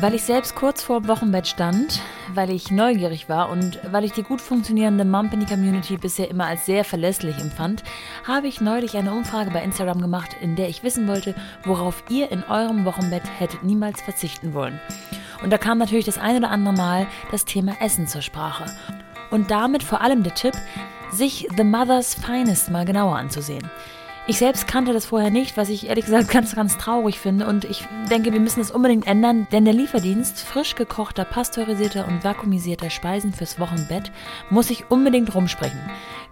Weil ich selbst kurz vor Wochenbett stand, weil ich neugierig war und weil ich die gut funktionierende Mumpany Community bisher immer als sehr verlässlich empfand, habe ich neulich eine Umfrage bei Instagram gemacht, in der ich wissen wollte, worauf ihr in eurem Wochenbett hättet niemals verzichten wollen. Und da kam natürlich das ein oder andere Mal das Thema Essen zur Sprache. Und damit vor allem der Tipp, sich The Mother's Finest mal genauer anzusehen. Ich selbst kannte das vorher nicht, was ich ehrlich gesagt ganz, ganz traurig finde. Und ich denke, wir müssen es unbedingt ändern, denn der Lieferdienst frisch gekochter, pasteurisierter und vakuumisierter Speisen fürs Wochenbett muss sich unbedingt rumsprechen.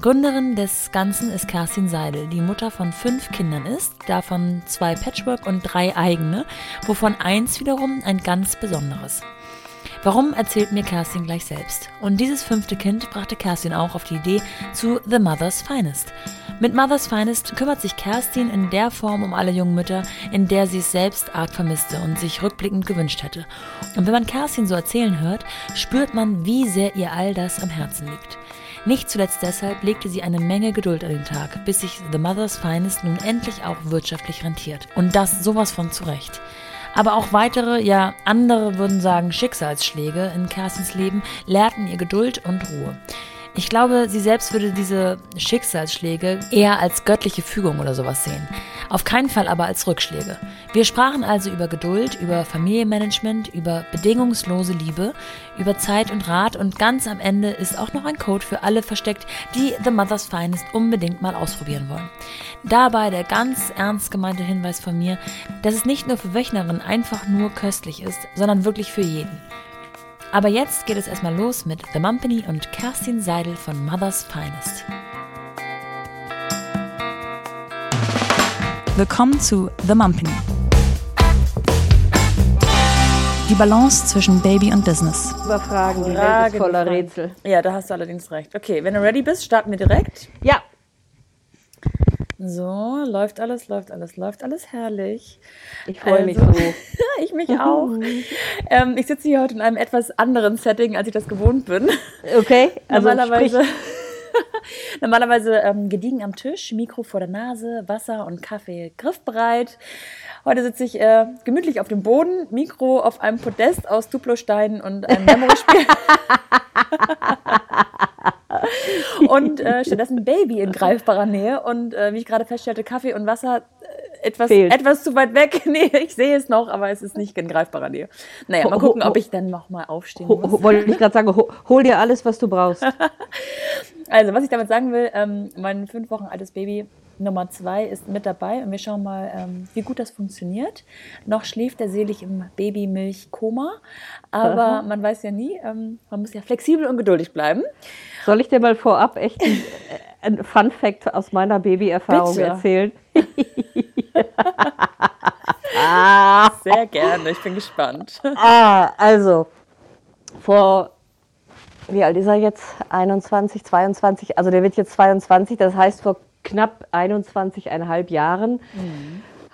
Gründerin des Ganzen ist Kerstin Seidel, die Mutter von fünf Kindern ist, davon zwei Patchwork und drei eigene, wovon eins wiederum ein ganz besonderes. Warum erzählt mir Kerstin gleich selbst? Und dieses fünfte Kind brachte Kerstin auch auf die Idee zu The Mother's Finest. Mit Mother's Finest kümmert sich Kerstin in der Form um alle jungen Mütter, in der sie es selbst arg vermisste und sich rückblickend gewünscht hätte. Und wenn man Kerstin so erzählen hört, spürt man, wie sehr ihr all das am Herzen liegt. Nicht zuletzt deshalb legte sie eine Menge Geduld an den Tag, bis sich The Mother's Finest nun endlich auch wirtschaftlich rentiert. Und das sowas von zurecht. Aber auch weitere, ja andere würden sagen Schicksalsschläge in Kerstins Leben lehrten ihr Geduld und Ruhe. Ich glaube, sie selbst würde diese Schicksalsschläge eher als göttliche Fügung oder sowas sehen. Auf keinen Fall aber als Rückschläge. Wir sprachen also über Geduld, über Familienmanagement, über bedingungslose Liebe, über Zeit und Rat und ganz am Ende ist auch noch ein Code für alle versteckt, die The Mother's Finest unbedingt mal ausprobieren wollen. Dabei der ganz ernst gemeinte Hinweis von mir, dass es nicht nur für Wöchnerinnen einfach nur köstlich ist, sondern wirklich für jeden. Aber jetzt geht es erstmal los mit The Mumpany und Kerstin Seidel von Mother's Finest. Willkommen zu The Mumpany. Die Balance zwischen Baby und Business. Überfragen, die Welt ist voller Rätsel. Ja, da hast du allerdings recht. Okay, wenn du ready bist, starten wir direkt. Ja, So, läuft alles, läuft alles, läuft alles herrlich. ich freue mich Also- so. ich mich auch. ähm, ich sitze hier heute in einem etwas anderen Setting, als ich das gewohnt bin. Okay, also normalerweise normalerweise ähm, gediegen am Tisch, Mikro vor der Nase, Wasser und Kaffee griffbereit. Heute sitze ich äh, gemütlich auf dem Boden, Mikro auf einem Podest aus Duplosteinen und einem Memory-Spiel. und äh, stattdessen Baby in greifbarer Nähe und äh, wie ich gerade feststellte, Kaffee und Wasser äh, etwas, Fehlt. etwas zu weit weg. Nee, ich sehe es noch, aber es ist nicht in greifbarer Nähe. Naja, mal Ho- ho- gucken, ob ho- ich dann noch mal aufstehen ho, muss. ho, wollte ich gerade sagen, ho, hol dir alles, was du brauchst. Also, was ich damit sagen will, ähm, mein fünf Wochen altes Baby Nummer zwei ist mit dabei und wir schauen mal, ähm, wie gut das funktioniert. Noch schläft er selig im Babymilchkoma, aber Aha. man weiß ja nie, ähm, man muss ja flexibel und geduldig bleiben. Soll ich dir mal vorab echt ein, Fun Fact aus meiner Babyerfahrung erzählen? Sehr gerne, ich bin gespannt. Ah, also vor wie alt ist er jetzt? 21, 22, also der wird jetzt 22, das heißt vor knapp 21,5 Jahren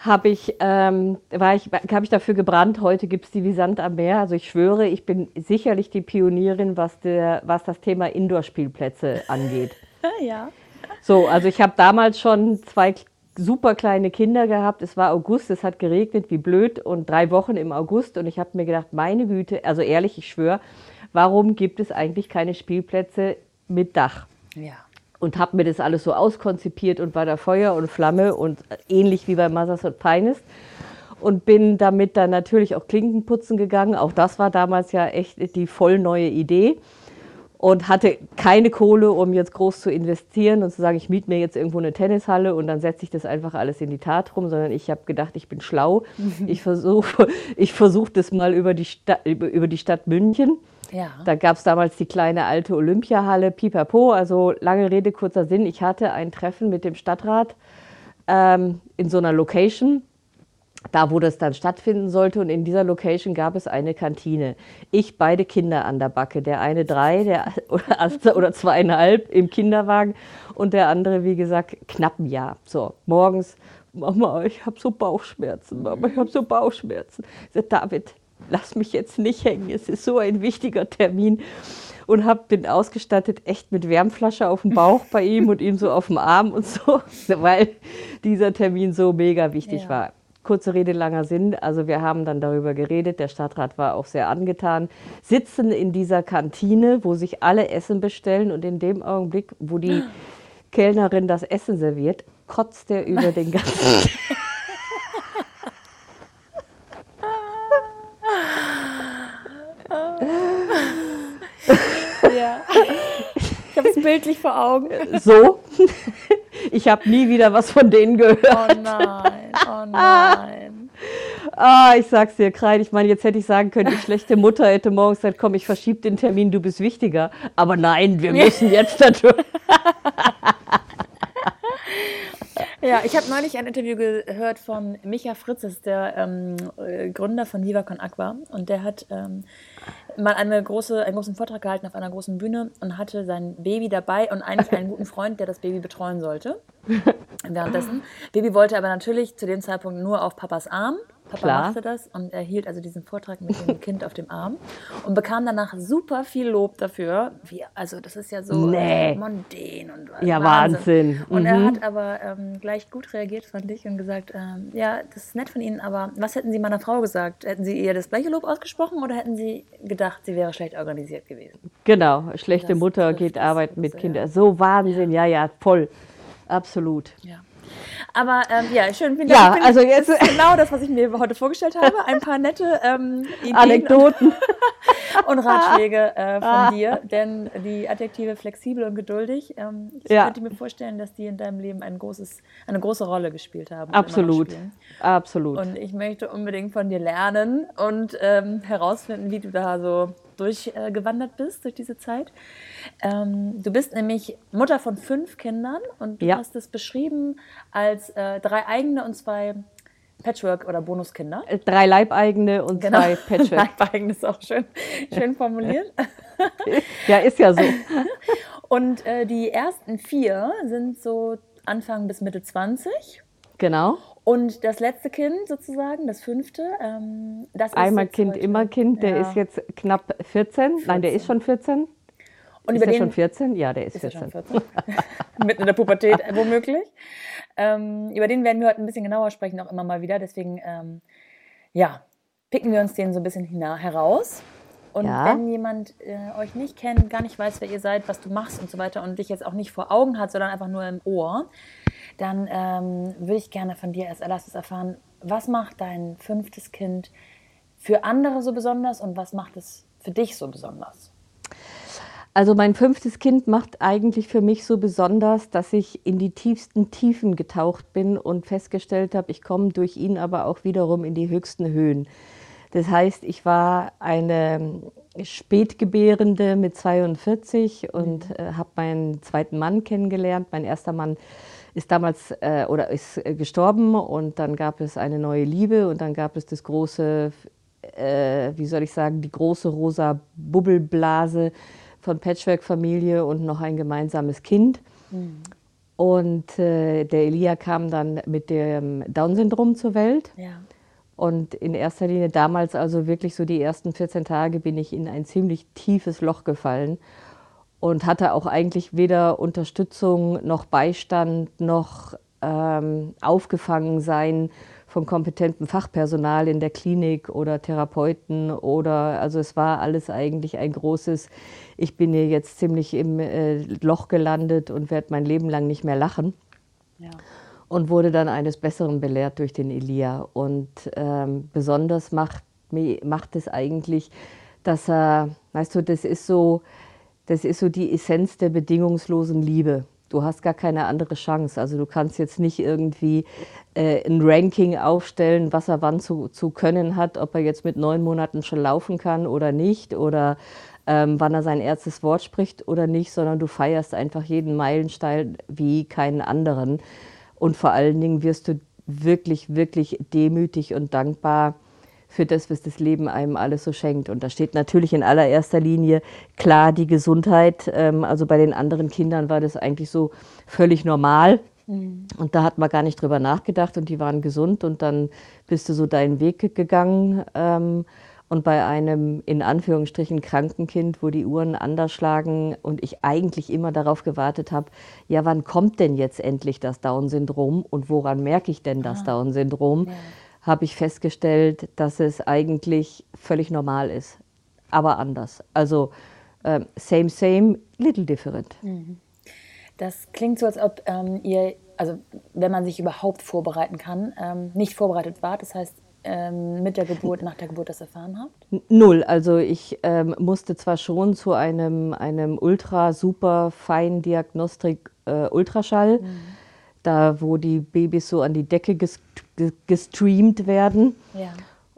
habe ich, ähm, war ich, habe ich dafür gebrannt, heute gibt es die wie Sand am Meer. Also ich schwöre, ich bin sicherlich die Pionierin, was, der, was das Thema Indoor-Spielplätze angeht. ja. So, also ich habe damals schon zwei super kleine Kinder gehabt. Es war August, es hat geregnet wie blöd und drei Wochen im August. Und ich habe mir gedacht, meine Güte, also ehrlich, ich schwöre, warum gibt es eigentlich keine Spielplätze mit Dach? Ja. Und habe mir das alles so auskonzipiert und war da Feuer und Flamme und ähnlich wie bei Mothers and Finest. Und bin damit dann natürlich auch Klinken putzen gegangen. Auch das war damals ja echt die voll neue Idee und hatte keine Kohle, um jetzt groß zu investieren und zu sagen, ich miete mir jetzt irgendwo eine Tennishalle und dann setze ich das einfach alles in die Tat rum, sondern ich habe gedacht, ich bin schlau. Ich versuche ich versuch das mal über die, über, über die Stadt München. Ja. Da gab es damals die kleine alte Olympiahalle, pipapo. Also lange Rede, kurzer Sinn. Ich hatte ein Treffen mit dem Stadtrat ähm, in so einer Location, da wo das dann stattfinden sollte. Und in dieser Location gab es eine Kantine. Ich beide Kinder an der Backe. Der eine drei der, oder, oder zweieinhalb im Kinderwagen und der andere, wie gesagt, knapp ein Jahr. So, morgens, Mama, ich habe so Bauchschmerzen, Mama, ich habe so Bauchschmerzen. Ich sag, David, lass mich jetzt nicht hängen, es ist so ein wichtiger Termin. Und hab, bin ausgestattet echt mit Wärmflasche auf dem Bauch bei ihm und ihm so auf dem Arm und so, weil dieser Termin so mega wichtig Ja. war. kurze Rede, langer Sinn. Also wir haben dann darüber geredet. Der Stadtrat war auch sehr angetan. Sitzen in dieser Kantine, wo sich alle Essen bestellen und in dem Augenblick, wo die Kellnerin das Essen serviert, kotzt er über den ganzen. ja. Ich habe es bildlich vor Augen. So. Ich habe nie wieder was von denen gehört. Oh nein, oh nein. Ah, ich sag's dir, Krein. Ich meine, jetzt hätte ich sagen können, die schlechte Mutter hätte morgens gesagt, komm, ich verschiebe den Termin, du bist wichtiger. Aber nein, wir müssen jetzt dadurch. Ja, ich habe neulich ein Interview gehört von Micha Fritz, das ist der ähm, äh, Gründer von Viva Con Aqua. Und der hat ähm, mal eine große, einen großen Vortrag gehalten auf einer großen Bühne und hatte sein Baby dabei und eigentlich einen guten Freund, der das Baby betreuen sollte. Währenddessen. Baby wollte aber natürlich zu dem Zeitpunkt nur auf Papas Arm. Papa Klar. machte das und er hielt also diesen Vortrag mit dem Kind auf dem Arm und bekam danach super viel Lob dafür. Wie, also das ist ja so Nee. äh, mondän und Ja, Wahnsinn. Und er Mhm. hat aber ähm, gleich gut reagiert, fand ich, und gesagt, ähm, ja, das ist nett von Ihnen, aber was hätten Sie meiner Frau gesagt? Hätten Sie ihr das gleiche Lob ausgesprochen oder hätten Sie gedacht, sie wäre schlecht organisiert gewesen? Genau, schlechte Das Mutter geht arbeiten mit. Kindern. So Wahnsinn, ja, ja, voll. Absolut. Ja. Aber ähm, ja, schön. Vielen Ja, Dank. Bin- also jetzt- genau das, was ich mir heute vorgestellt habe. Ein paar nette ähm, Ideen Anekdoten. und Ratschläge äh, von dir. Denn die Adjektive flexibel und geduldig, ähm, ich Ja. könnte mir vorstellen, dass die in deinem Leben ein großes, eine große Rolle gespielt haben. und Absolut. Absolut. Und ich möchte unbedingt von dir lernen und ähm, herausfinden, wie du da so durchgewandert äh, bist durch diese Zeit. Ähm, du bist nämlich Mutter von fünf Kindern und du Ja. hast es beschrieben als äh, drei eigene und zwei Patchwork- oder Bonuskinder. Drei Leibeigene und Genau. zwei Patchwork. Leibeigene ist auch schön, schön formuliert. ja, ist ja so. Und äh, die ersten vier sind so Anfang bis Mitte 20. Genau. Und das letzte Kind sozusagen, das fünfte, ähm, das ist Einmal Kind, heute- immer Kind. Der Ja. ist jetzt knapp 14. Nein, der ist schon 14. Und ist über der den schon 14? Ja, der ist, ist er 14. schon 14. Mitten in der Pubertät äh, womöglich. Ähm, über den werden wir heute ein bisschen genauer sprechen, auch immer mal wieder. Deswegen, ähm, ja, picken wir uns den so ein bisschen heraus. Und Ja. wenn jemand äh, euch nicht kennt, gar nicht weiß, wer ihr seid, was du machst und so weiter und dich jetzt auch nicht vor Augen hat, sondern einfach nur im Ohr, dann ähm, würde ich gerne von dir als allererstes erfahren, was macht dein fünftes Kind für andere so besonders und was macht es für dich so besonders? Also mein fünftes Kind macht eigentlich für mich so besonders, dass ich in die tiefsten Tiefen getaucht bin und festgestellt habe, ich komme durch ihn aber auch wiederum in die höchsten Höhen. Das heißt, ich war eine Spätgebärende mit 42 und äh, habe meinen zweiten Mann kennengelernt. Mein erster Mann ist damals äh, oder ist äh, gestorben und dann gab es eine neue Liebe und dann gab es das große, äh, wie soll ich sagen, die große rosa Bubbelblase von Patchwork-Familie und noch ein gemeinsames Kind. Und äh, der Elia kam dann mit dem Down-Syndrom zur Welt. Ja. Und in erster Linie damals, also wirklich so die ersten 14 Tage, bin ich in ein ziemlich tiefes Loch gefallen und hatte auch eigentlich weder Unterstützung noch Beistand noch ähm, aufgefangen sein von kompetentem Fachpersonal in der Klinik oder Therapeuten oder also es war alles eigentlich ein großes, ich bin hier jetzt ziemlich im äh, Loch gelandet und werde mein Leben lang nicht mehr lachen Ja. und wurde dann eines Besseren belehrt durch den Elia. Und ähm, besonders macht, macht es eigentlich, dass er, weißt du, das ist so, das ist so die Essenz der bedingungslosen Liebe. Du hast gar keine andere Chance. Also du kannst jetzt nicht irgendwie äh, ein Ranking aufstellen, was er wann zu, zu können hat, ob er jetzt mit neun Monaten schon laufen kann oder nicht oder ähm, wann er sein erstes Wort spricht oder nicht, sondern du feierst einfach jeden Meilenstein wie keinen anderen. Und vor allen Dingen wirst du wirklich, wirklich demütig und dankbar für das, was das Leben einem alles so schenkt. Und da steht natürlich in allererster Linie klar die Gesundheit. Ähm, also bei den anderen Kindern war das eigentlich so völlig normal. Und da hat man gar nicht drüber nachgedacht und die waren gesund und dann bist du so deinen Weg gegangen. Ähm, und bei einem in Anführungsstrichen kranken Kind, wo die Uhren anders schlagen und ich eigentlich immer darauf gewartet habe, ja, wann kommt denn jetzt endlich das Down-Syndrom und woran merke ich denn das Down-Syndrom? Habe ich festgestellt, dass es eigentlich völlig normal ist, aber anders. Also äh, same, same, little different. Mhm. Das klingt so, als ob ähm, ihr, also wenn man sich überhaupt vorbereiten kann, ähm, nicht vorbereitet wart. Das heißt, ähm, mit der Geburt, nach der Geburt das erfahren habt? Null. Also ich ähm, musste zwar schon zu einem, einem ultra super fein Diagnostik äh, Ultraschall, mhm. da wo die Babys so an die Decke gestreamt werden. Ja.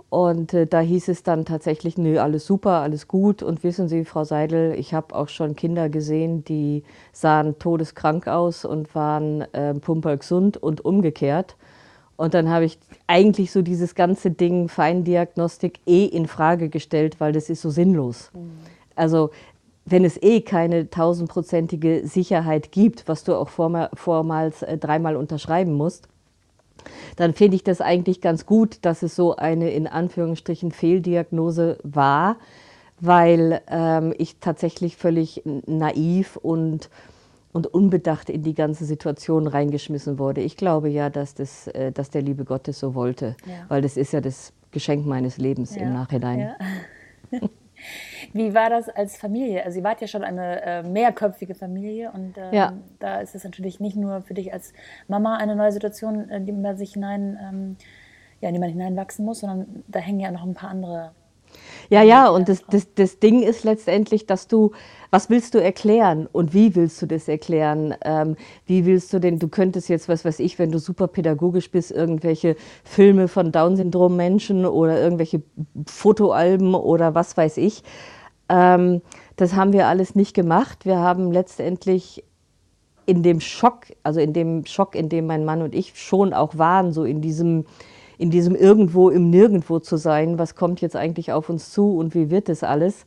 Und äh, da hieß es dann tatsächlich, nö, alles super, alles gut. Und wissen Sie, Frau Seidel, ich habe auch schon Kinder gesehen, die sahen todeskrank aus und waren äh, pumpergesund und umgekehrt. Und dann habe ich eigentlich so dieses ganze Ding Feindiagnostik eh in Frage gestellt, weil das ist so sinnlos. Mhm. Also wenn es eh keine tausendprozentige Sicherheit gibt, was du auch vormals äh, dreimal unterschreiben musst, dann finde ich das eigentlich ganz gut, dass es so eine in Anführungsstrichen Fehldiagnose war, weil ähm, ich tatsächlich völlig naiv und, und unbedacht in die ganze Situation reingeschmissen wurde. Ich glaube ja, dass, das, äh, dass der liebe Gott es so wollte, ja. weil das ist ja das Geschenk meines Lebens ja. im Nachhinein. Ja. Wie war das als Familie? Also, ihr wart ja schon eine äh, mehrköpfige Familie und ähm, ja. da ist es natürlich nicht nur für dich als Mama eine neue Situation, in die man sich hinein, ähm, ja, in die man hineinwachsen muss, sondern da hängen ja noch ein paar andere ja, ja, und das, das, das Ding ist letztendlich, dass du, was willst du erklären und wie willst du das erklären? Ähm, wie willst du denn, du könntest jetzt, was weiß ich, wenn du super pädagogisch bist, irgendwelche Filme von Down-Syndrom-Menschen oder irgendwelche Fotoalben oder was weiß ich. Ähm, das haben wir alles nicht gemacht. Wir haben letztendlich in dem Schock, also in dem Schock, in dem mein Mann und ich schon auch waren, so in diesem in diesem Irgendwo im Nirgendwo zu sein, was kommt jetzt eigentlich auf uns zu und wie wird das alles,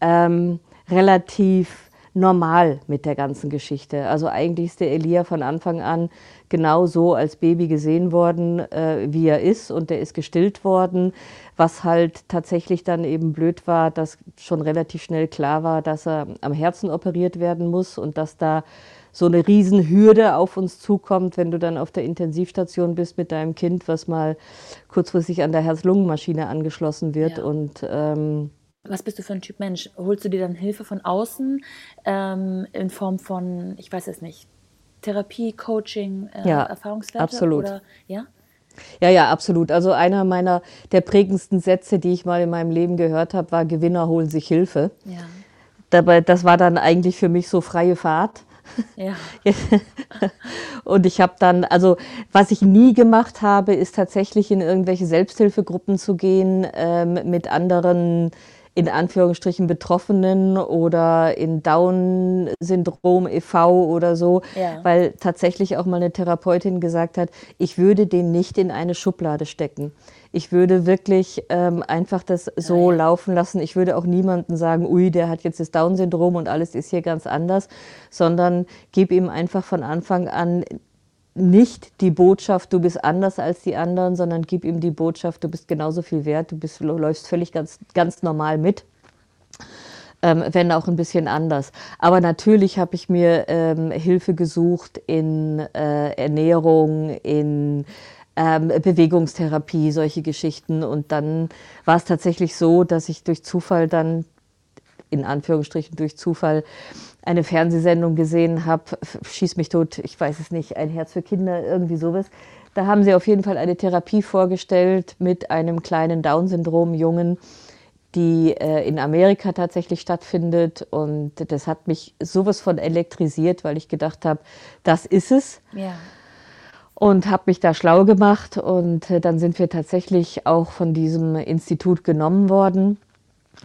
ähm, relativ normal mit der ganzen Geschichte. Also eigentlich ist der Elia von Anfang an genau so als Baby gesehen worden, äh, wie er ist. Und der ist gestillt worden, was halt tatsächlich dann eben blöd war, dass schon relativ schnell klar war, dass er am Herzen operiert werden muss und dass da so eine Riesenhürde auf uns zukommt, wenn du dann auf der Intensivstation bist mit deinem Kind, was mal kurzfristig an der Herz-Lungen-Maschine angeschlossen wird. Ja. Und ähm, was bist du für ein Typ Mensch? Holst du dir dann Hilfe von außen ähm, in Form von, ich weiß es nicht, Therapie, Coaching, äh, ja, Erfahrungswerte? Absolut. Oder, ja? Ja, ja, absolut. Also einer meiner der prägendsten Sätze, die ich mal in meinem Leben gehört habe, war Gewinner holen sich Hilfe. Ja. Dabei, das war dann eigentlich für mich so freie Fahrt. Ja. und ich habe dann, also was ich nie gemacht habe, ist tatsächlich in irgendwelche Selbsthilfegruppen zu gehen ähm, mit anderen in Anführungsstrichen Betroffenen oder in Down-Syndrom e.V. oder so, ja. weil tatsächlich auch mal eine Therapeutin gesagt hat, ich würde den nicht in eine Schublade stecken. Ich würde wirklich ähm, einfach das so ja. laufen lassen. Ich würde auch niemandem sagen, ui, der hat jetzt das Down-Syndrom und alles ist hier ganz anders, sondern gebe ihm einfach von Anfang an nicht die Botschaft, du bist anders als die anderen, sondern gib ihm die Botschaft, du bist genauso viel wert, du bist, läufst völlig ganz, ganz normal mit. Ähm, wenn auch ein bisschen anders. Aber natürlich habe ich mir ähm, Hilfe gesucht in äh, Ernährung, in ähm, Bewegungstherapie, solche Geschichten. Und dann war es tatsächlich so, dass ich durch Zufall dann, in Anführungsstrichen durch Zufall, eine Fernsehsendung gesehen habe, schieß mich tot, ich weiß es nicht, ein Herz für Kinder, irgendwie sowas. Da haben sie auf jeden Fall eine Therapie vorgestellt mit einem kleinen Down-Syndrom-Jungen, die äh, in Amerika tatsächlich stattfindet. Und das hat mich sowas von elektrisiert, weil ich gedacht habe, das ist es. Ja. Und habe mich da schlau gemacht. Und äh, dann sind wir tatsächlich auch von diesem Institut genommen worden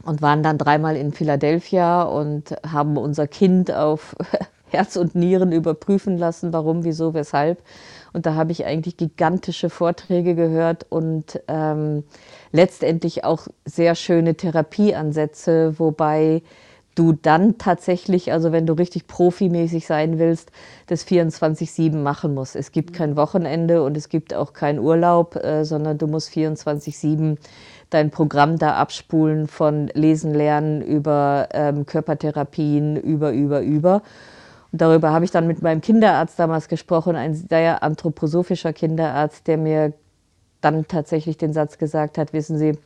und waren dann dreimal in Philadelphia und haben unser Kind auf Herz und Nieren überprüfen lassen, warum, wieso, weshalb. Und da habe ich eigentlich gigantische Vorträge gehört und ähm, letztendlich auch sehr schöne Therapieansätze, wobei du dann tatsächlich, also wenn du richtig profimäßig sein willst, das 24-7 machen musst. Es gibt kein Wochenende und es gibt auch keinen Urlaub, äh, sondern du musst 24-7 dein Programm da abspulen von Lesen, Lernen über ähm, Körpertherapien, über, über, über. Und darüber habe ich dann mit meinem Kinderarzt damals gesprochen, ein sehr anthroposophischer Kinderarzt, der mir dann tatsächlich den Satz gesagt hat, wissen Sie,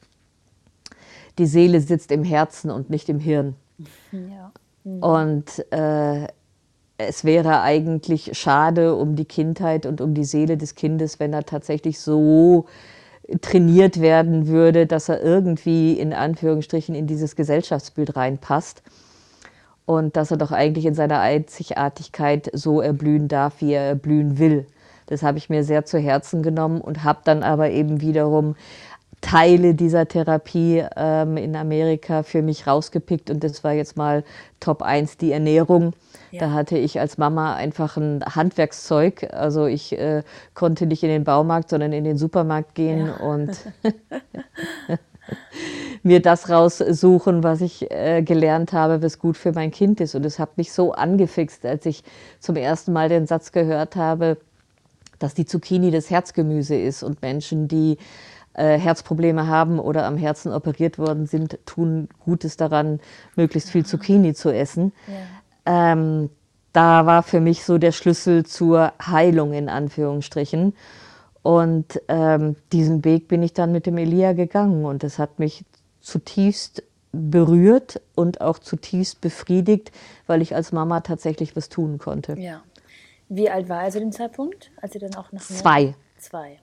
die Seele sitzt im Herzen und nicht im Hirn. Mhm. Und äh, es wäre eigentlich schade um die Kindheit und um die Seele des Kindes, wenn er tatsächlich so trainiert werden würde, dass er irgendwie in Anführungsstrichen in dieses Gesellschaftsbild reinpasst und dass er doch eigentlich in seiner Einzigartigkeit so erblühen darf, wie er erblühen will. Das habe ich mir sehr zu Herzen genommen und habe dann aber eben wiederum Teile dieser Therapie ähm, in Amerika für mich rausgepickt und das war jetzt mal Top 1 die Ernährung. Ja. Da hatte ich als Mama einfach ein Handwerkszeug. Also ich äh, konnte nicht in den Baumarkt, sondern in den Supermarkt gehen ja. und mir das raussuchen, was ich äh, gelernt habe, was gut für mein Kind ist. Und es hat mich so angefixt, als ich zum ersten Mal den Satz gehört habe, dass die Zucchini das Herzgemüse ist und Menschen, die äh, Herzprobleme haben oder am Herzen operiert worden sind, tun Gutes daran, möglichst viel Zucchini zu essen. Ja. Ähm, da war für mich so der Schlüssel zur Heilung in Anführungsstrichen. Und ähm, diesen Weg bin ich dann mit dem Elia gegangen und das hat mich zutiefst berührt und auch zutiefst befriedigt, weil ich als Mama tatsächlich was tun konnte. Ja. Wie alt war er zu dem Zeitpunkt, als Sie dann auch nach Zwei. Zwei.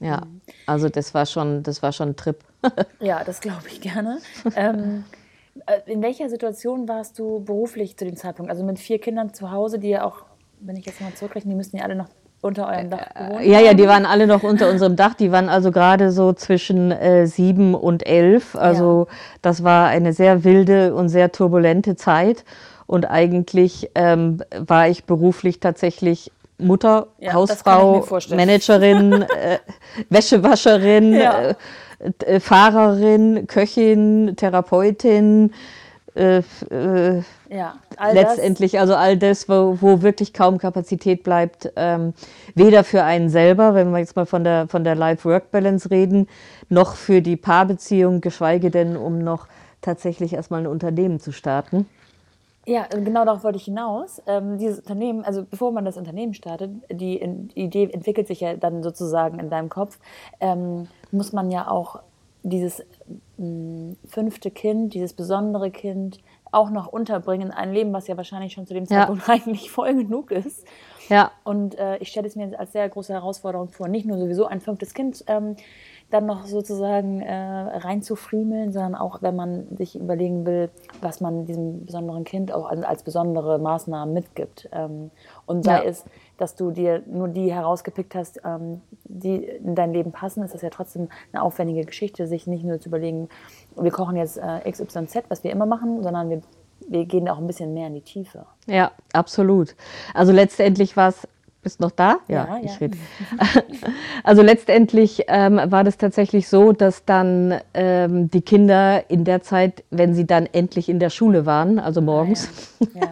Ja, mhm. also das war schon, das war schon ein Trip. ja, das glaube ich gerne. ähm, äh, in welcher Situation warst du beruflich zu dem Zeitpunkt? Also mit vier Kindern zu Hause, die ja auch, wenn ich jetzt mal zurückrechne, die müssten ja alle noch unter eurem Dach äh, gewohnt Ja, ja, die waren alle noch unter unserem Dach. Die waren also gerade so zwischen äh, sieben und elf. Also ja. das war eine sehr wilde und sehr turbulente Zeit. Und eigentlich ähm, war ich beruflich tatsächlich Mutter, ja, Hausfrau, Managerin, äh, Wäschewascherin, ja. äh, äh, Fahrerin, Köchin, Therapeutin. Äh, äh, ja, letztendlich, das. also all das, wo, wo, wirklich kaum Kapazität bleibt, ähm, weder für einen selber, wenn wir jetzt mal von der, von der Life-Work-Balance reden, noch für die Paarbeziehung, geschweige denn, um noch tatsächlich erstmal ein Unternehmen zu starten. Ja, genau darauf wollte ich hinaus. Ähm, dieses Unternehmen, also bevor man das Unternehmen startet, die, die Idee entwickelt sich ja dann sozusagen in deinem Kopf, ähm, muss man ja auch dieses mh, fünfte Kind, dieses besondere Kind auch noch unterbringen in ein Leben, was ja wahrscheinlich schon zu dem Zeitpunkt ja. eigentlich voll genug ist. Ja. Und äh, ich stelle es mir als sehr große Herausforderung vor, nicht nur sowieso ein fünftes Kind ähm, dann noch sozusagen äh, reinzufriemeln, sondern auch, wenn man sich überlegen will, was man diesem besonderen Kind auch als besondere Maßnahmen mitgibt. Ähm, und sei ja. es, dass du dir nur die herausgepickt hast, ähm, die in dein Leben passen, ist das ja trotzdem eine aufwendige Geschichte, sich nicht nur zu überlegen, wir kochen jetzt äh, XYZ, was wir immer machen, sondern wir wir gehen auch ein bisschen mehr in die Tiefe. Ja, absolut. Also letztendlich war es bist noch da? Ja, ja ich ja. rede. Also letztendlich ähm, war das tatsächlich so, dass dann ähm, die Kinder in der Zeit, wenn sie dann endlich in der Schule waren, also morgens, ja, ja.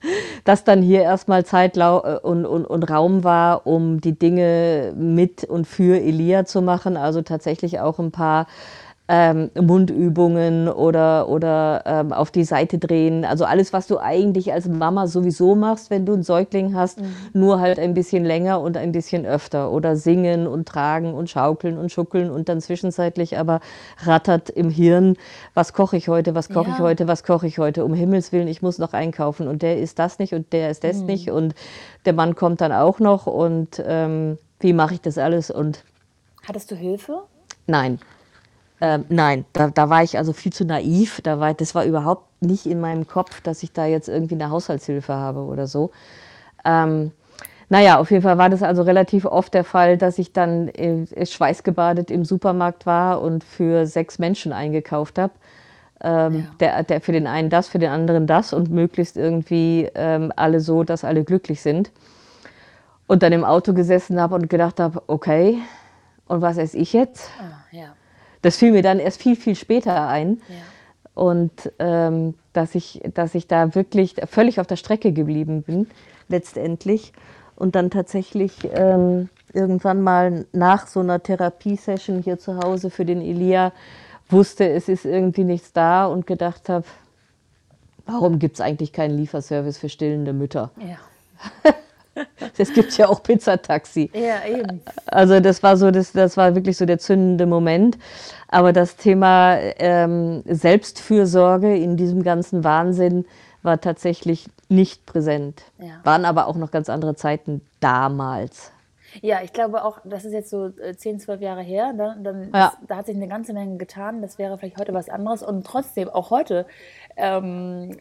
dass dann hier erstmal Zeit äh, und, und, und Raum war, um die Dinge mit und für Elia zu machen. Also tatsächlich auch ein paar ähm, Mundübungen oder, oder ähm, auf die Seite drehen. Also alles, was du eigentlich als Mama sowieso machst, wenn du einen Säugling hast, mhm. nur halt ein bisschen länger und ein bisschen öfter. Oder singen und tragen und schaukeln und schuckeln und dann zwischenzeitlich aber rattert im Hirn, was koche ich heute, was koche ja. ich heute, was koche ich heute. Um Himmels Willen, ich muss noch einkaufen und der ist das nicht und der ist das mhm. nicht und der Mann kommt dann auch noch und ähm, wie mache ich das alles und Hattest du Hilfe? Nein, ähm, nein, da, da, war ich also viel zu naiv. Da war, das war überhaupt nicht in meinem Kopf, dass ich da jetzt irgendwie eine Haushaltshilfe habe oder so. Ähm, naja, auf jeden Fall war das also relativ oft der Fall, dass ich dann äh, schweißgebadet im Supermarkt war und für sechs Menschen eingekauft habe. Ähm, ja. der, der für den einen das, für den anderen das und möglichst irgendwie ähm, alle so, dass alle glücklich sind. Und dann im Auto gesessen habe und gedacht habe, okay, und was esse ich jetzt? Ah, ja. Das fiel mir dann erst viel, viel später ein. Ja. Und ähm, dass, ich, dass ich da wirklich völlig auf der Strecke geblieben bin, letztendlich. Und dann tatsächlich ähm, irgendwann mal nach so einer Therapiesession hier zu Hause für den Elia wusste, es ist irgendwie nichts da und gedacht habe, warum gibt es eigentlich keinen Lieferservice für stillende Mütter? Ja. Es gibt ja auch Pizzataxi. Ja, eben. Also das war so, das, das war wirklich so der zündende Moment. Aber das Thema ähm, Selbstfürsorge in diesem ganzen Wahnsinn war tatsächlich nicht präsent. Ja. Waren aber auch noch ganz andere Zeiten damals. Ja, ich glaube auch, das ist jetzt so äh, 10, 12 Jahre her. ne? Dann, Ja. ist, da hat sich eine ganze Menge getan. Das wäre vielleicht heute was anderes. Und trotzdem, auch heute, ähm,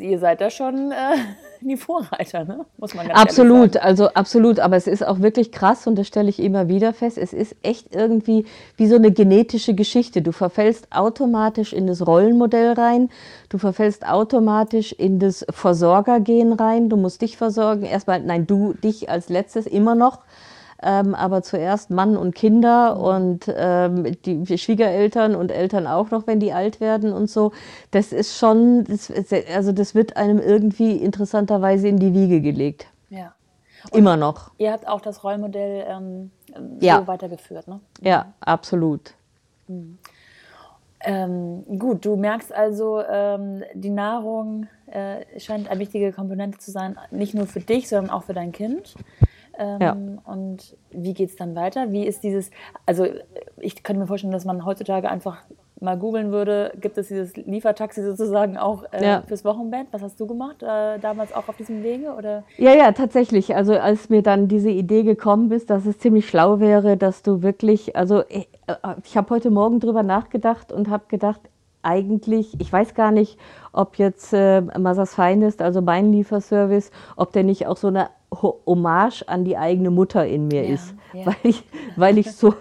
ihr seid da schon äh, die Vorreiter, ne? muss man ganz Absolut, sagen. also absolut. Aber es ist auch wirklich krass und das stelle ich immer wieder fest. Es ist echt irgendwie wie so eine genetische Geschichte. Du verfällst automatisch in das Rollenmodell rein. Du verfällst automatisch in das Versorgergehen rein. Du musst dich versorgen. Erstmal, nein, du dich als letztes immer noch. Ähm, aber zuerst Mann und Kinder und ähm, die Schwiegereltern und Eltern auch noch, wenn die alt werden und so. Das ist schon, das, also das wird einem irgendwie interessanterweise in die Wiege gelegt. Ja. Immer noch. Ihr habt auch das Rollmodell ähm, Ja. so weitergeführt, ne? Ja, absolut. Ähm, gut, du merkst also, ähm, die Nahrung äh, scheint eine wichtige Komponente zu sein, nicht nur für dich, sondern auch für dein Kind. Ähm, Ja. Und wie geht es dann weiter? Wie ist dieses, also ich könnte mir vorstellen, dass man heutzutage einfach mal googeln würde, gibt es dieses Liefertaxi sozusagen auch äh, Ja. fürs Wochenbett? Was hast du gemacht? Äh, damals auch auf diesem Wege? Oder? Ja, ja, tatsächlich. Also als mir dann diese Idee gekommen ist, dass es ziemlich schlau wäre, dass du wirklich, also ich, äh, ich habe heute Morgen drüber nachgedacht und habe gedacht, eigentlich, ich weiß gar nicht, ob jetzt äh, Masas Finest, also mein Lieferservice, ob der nicht auch so eine Hommage an die eigene Mutter in mir Ja, ist, ja. weil ich, weil ich so,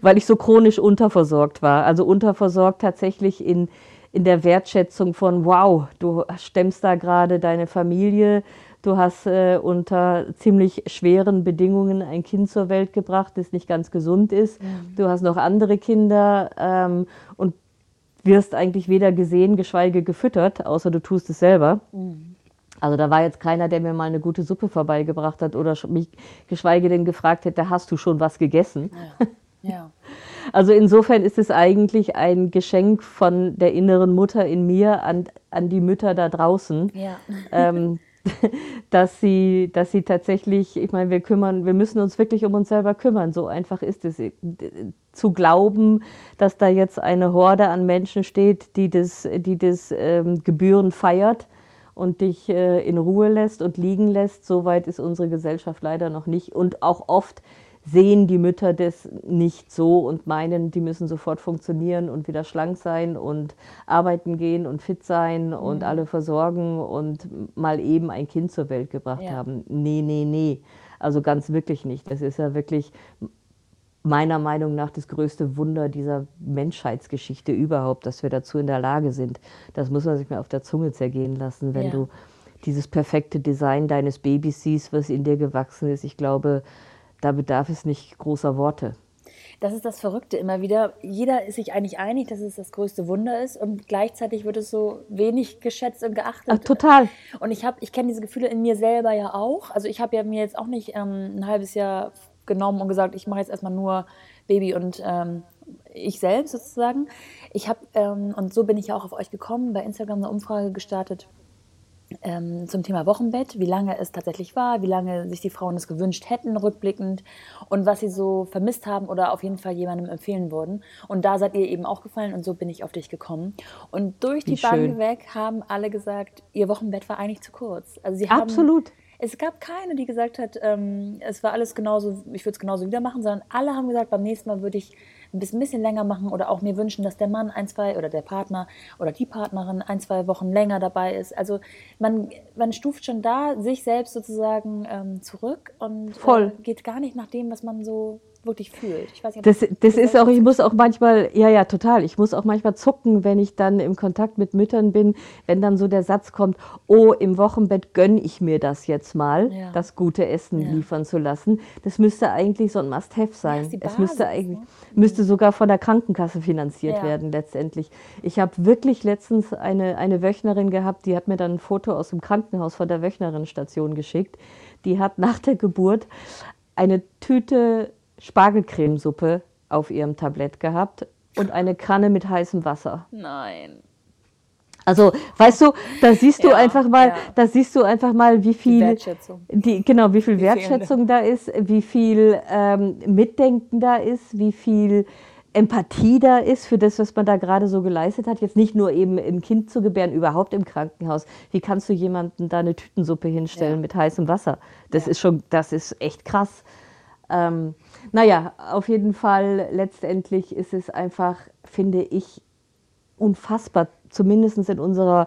weil ich so chronisch unterversorgt war. Also unterversorgt tatsächlich in in der Wertschätzung von, wow, du stemmst da gerade deine Familie, du hast äh, unter ziemlich schweren Bedingungen ein Kind zur Welt gebracht, das nicht ganz gesund ist. Du hast noch andere Kinder ähm, und wirst eigentlich weder gesehen, geschweige gefüttert, außer du tust es selber. Also da war jetzt keiner, der mir mal eine gute Suppe vorbeigebracht hat oder mich geschweige denn gefragt hätte, hast du schon was gegessen? Ja. ja. Also insofern ist es eigentlich ein Geschenk von der inneren Mutter in mir an, an die Mütter da draußen, Ja. ähm, dass sie, dass sie tatsächlich, ich meine, wir kümmern, wir müssen uns wirklich um uns selber kümmern. So einfach ist es. Zu glauben, dass da jetzt eine Horde an Menschen steht, die das, die das ähm, Gebühren feiert und dich äh, in Ruhe lässt und liegen lässt, so weit ist unsere Gesellschaft leider noch nicht. Und auch oft sehen die Mütter das nicht so und meinen, die müssen sofort funktionieren und wieder schlank sein und arbeiten gehen und fit sein und alle versorgen und mal eben ein Kind zur Welt gebracht Ja. haben. Nee, nee, nee. Also ganz wirklich nicht. Das ist ja wirklich meiner Meinung nach das größte Wunder dieser Menschheitsgeschichte überhaupt, dass wir dazu in der Lage sind. Das muss man sich mal auf der Zunge zergehen lassen, wenn Ja. du dieses perfekte Design deines Babys siehst, was in dir gewachsen ist. Ich glaube, da bedarf es nicht großer Worte. Das ist das Verrückte immer wieder. Jeder ist sich eigentlich einig, dass es das größte Wunder ist und gleichzeitig wird es so wenig geschätzt und geachtet. Ach, total. Und ich habe, ich kenne diese Gefühle in mir selber ja auch. Also ich habe ja mir jetzt auch nicht ähm, ein halbes Jahr genommen und gesagt, ich mache jetzt erstmal nur Baby und ähm, ich selbst sozusagen. Ich habe, ähm, und so bin ich ja auch auf euch gekommen, bei Instagram eine Umfrage gestartet ähm, zum Thema Wochenbett, wie lange es tatsächlich war, wie lange sich die Frauen es gewünscht hätten, rückblickend und was sie so vermisst haben oder auf jeden Fall jemandem empfehlen würden. Und da seid ihr eben auch gefallen und so bin ich auf dich gekommen. Und durch die Wie schön. Bank weg haben alle gesagt, ihr Wochenbett war eigentlich zu kurz. Also sie haben, Absolut. Es gab keine, die gesagt hat, ähm, es war alles genauso, ich würde es genauso wieder machen, sondern alle haben gesagt, beim nächsten Mal würde ich ein bisschen, länger machen oder auch mir wünschen, dass der Mann ein, zwei oder der Partner oder die Partnerin ein, zwei Wochen länger dabei ist. Also man, man stuft schon da sich selbst sozusagen ähm, zurück und. Äh, geht gar nicht nach dem, was man so wirklich fühlt. Ich weiß nicht, Das, das du ist auch, ich muss auch manchmal, ja, ja, total. Ich muss auch manchmal zucken, wenn ich dann im Kontakt mit Müttern bin, wenn dann so der Satz kommt, oh, im Wochenbett gönn ich mir das jetzt mal, Ja. das gute Essen Ja. liefern zu lassen. Das müsste eigentlich so ein Must-Have sein. ist die es müsste Basis, eigentlich, ne? Müsste sogar von der Krankenkasse finanziert Ja. werden letztendlich. Ich habe wirklich letztens eine, eine Wöchnerin gehabt, die hat mir dann ein Foto aus dem Krankenhaus von der Wöchnerinnenstation geschickt. Die hat nach der Geburt eine Tüte Spargelcremesuppe auf ihrem Tablett gehabt und eine Kanne mit heißem Wasser. Nein. Also, weißt du, da siehst du Ja, einfach mal, ja. da siehst du einfach mal, wie viel Wertschätzung. Die, genau, wie viel Die Wertschätzung da ist, wie viel ähm, Mitdenken da ist, wie viel Empathie da ist für das, was man da gerade so geleistet hat. Jetzt nicht nur eben ein Kind zu gebären, überhaupt im Krankenhaus. Wie kannst du jemandem da eine Tütensuppe hinstellen Ja. mit heißem Wasser? Das ist schon, das ist echt krass. Ähm, naja, auf jeden Fall, letztendlich ist es einfach, finde ich, unfassbar, zumindest in unserer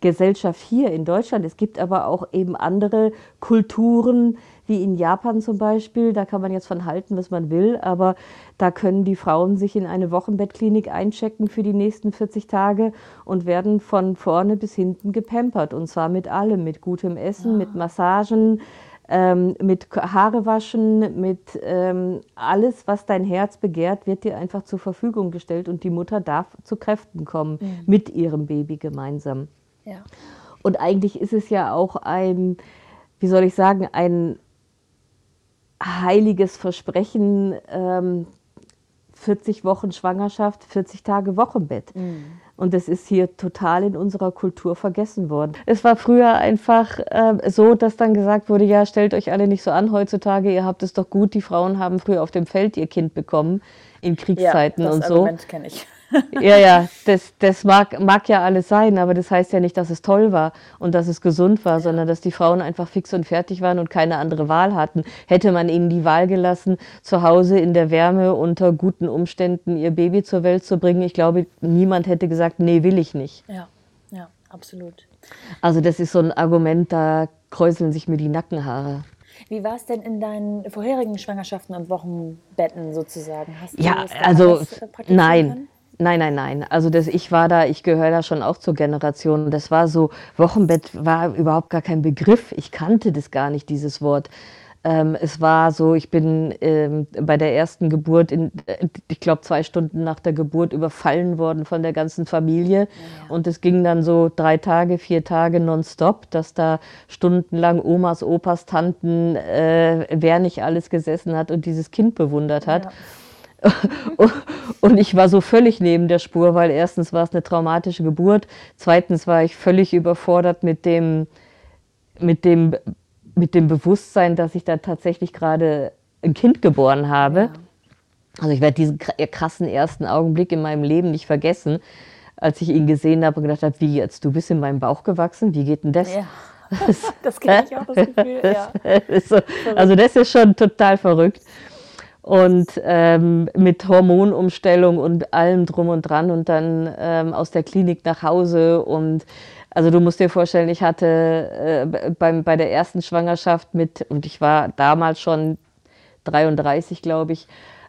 Gesellschaft hier in Deutschland. Es gibt aber auch eben andere Kulturen, wie in Japan zum Beispiel. Da kann man jetzt von halten, was man will, aber da können die Frauen sich in eine Wochenbettklinik einchecken für die nächsten 40 Tage und werden von vorne bis hinten gepampert. Und zwar mit allem, mit gutem Essen, mit Massagen, ähm, mit Haare waschen, mit ähm, alles, was dein Herz begehrt, wird dir einfach zur Verfügung gestellt und die Mutter darf zu Kräften kommen mit ihrem Baby gemeinsam. Ja. Und eigentlich ist es ja auch ein, wie soll ich sagen, ein heiliges Versprechen, ähm, 40 Wochen Schwangerschaft, 40 Tage Wochenbett. Und das ist hier total in unserer Kultur vergessen worden. Es war früher einfach äh, so, dass dann gesagt wurde, ja, stellt euch alle nicht so an heutzutage, ihr habt es doch gut, die Frauen haben früher auf dem Feld ihr Kind bekommen in Kriegszeiten ja, das und so. Argument kenne ich. Ja, ja, das, das mag, mag ja alles sein, aber das heißt ja nicht, dass es toll war und dass es gesund war, sondern dass die Frauen einfach fix und fertig waren und keine andere Wahl hatten. Hätte man ihnen die Wahl gelassen, zu Hause in der Wärme unter guten Umständen ihr Baby zur Welt zu bringen, ich glaube, niemand hätte gesagt, nee, will ich nicht. Ja, ja, absolut. Also das ist so ein Argument, da kräuseln sich mir die Nackenhaare. Wie war es denn in deinen vorherigen Schwangerschaften und Wochenbetten sozusagen? Hast du Ja, also nein. können? Nein, nein, nein. Also das, ich war da, ich gehöre da schon auch zur Generation. Das war so, Wochenbett war überhaupt gar kein Begriff. Ich kannte das gar nicht, dieses Wort. Ähm, es war so, ich bin ähm, bei der ersten Geburt, in, äh, ich glaube zwei Stunden nach der Geburt, überfallen worden von der ganzen Familie. Und es ging dann so drei Tage, vier Tage nonstop, dass da stundenlang Omas, Opas, Tanten, äh, wer nicht alles gesessen hat und dieses Kind bewundert hat. Ja. Und ich war so völlig neben der Spur, weil erstens war es eine traumatische Geburt, zweitens war ich völlig überfordert mit dem, mit dem, mit dem Bewusstsein, dass ich da tatsächlich gerade ein Kind geboren habe. Also ich werde diesen kr- krassen ersten Augenblick in meinem Leben nicht vergessen, als ich ihn gesehen habe und gedacht habe, wie jetzt, du bist in meinem Bauch gewachsen, wie geht denn das? Ja. Das kenne ich auch, das Gefühl. Ja. Das so, also das ist schon total verrückt. Und ähm, mit Hormonumstellung und allem drum und dran und dann ähm, aus der Klinik nach Hause. Und also du musst dir vorstellen, ich hatte äh, beim, bei der ersten Schwangerschaft mit, und ich war damals schon 33, glaube ich,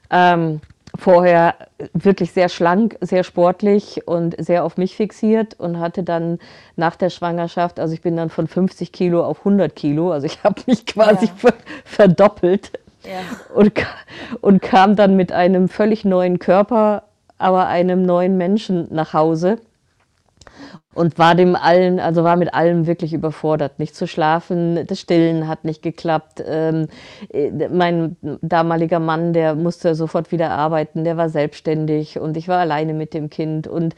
ähm, vorher wirklich sehr schlank, sehr sportlich und sehr auf mich fixiert und hatte dann nach der Schwangerschaft, also ich bin dann von 50 Kilo auf 100 Kilo, also ich habe mich quasi Ja. ver verdoppelt Ja. und, und kam dann mit einem völlig neuen Körper, aber einem neuen Menschen nach Hause und war dem allen, also war mit allem wirklich überfordert. Nicht zu schlafen, das Stillen hat nicht geklappt. Ähm, äh, mein damaliger Mann, der musste sofort wieder arbeiten, der war selbstständig und ich war alleine mit dem Kind und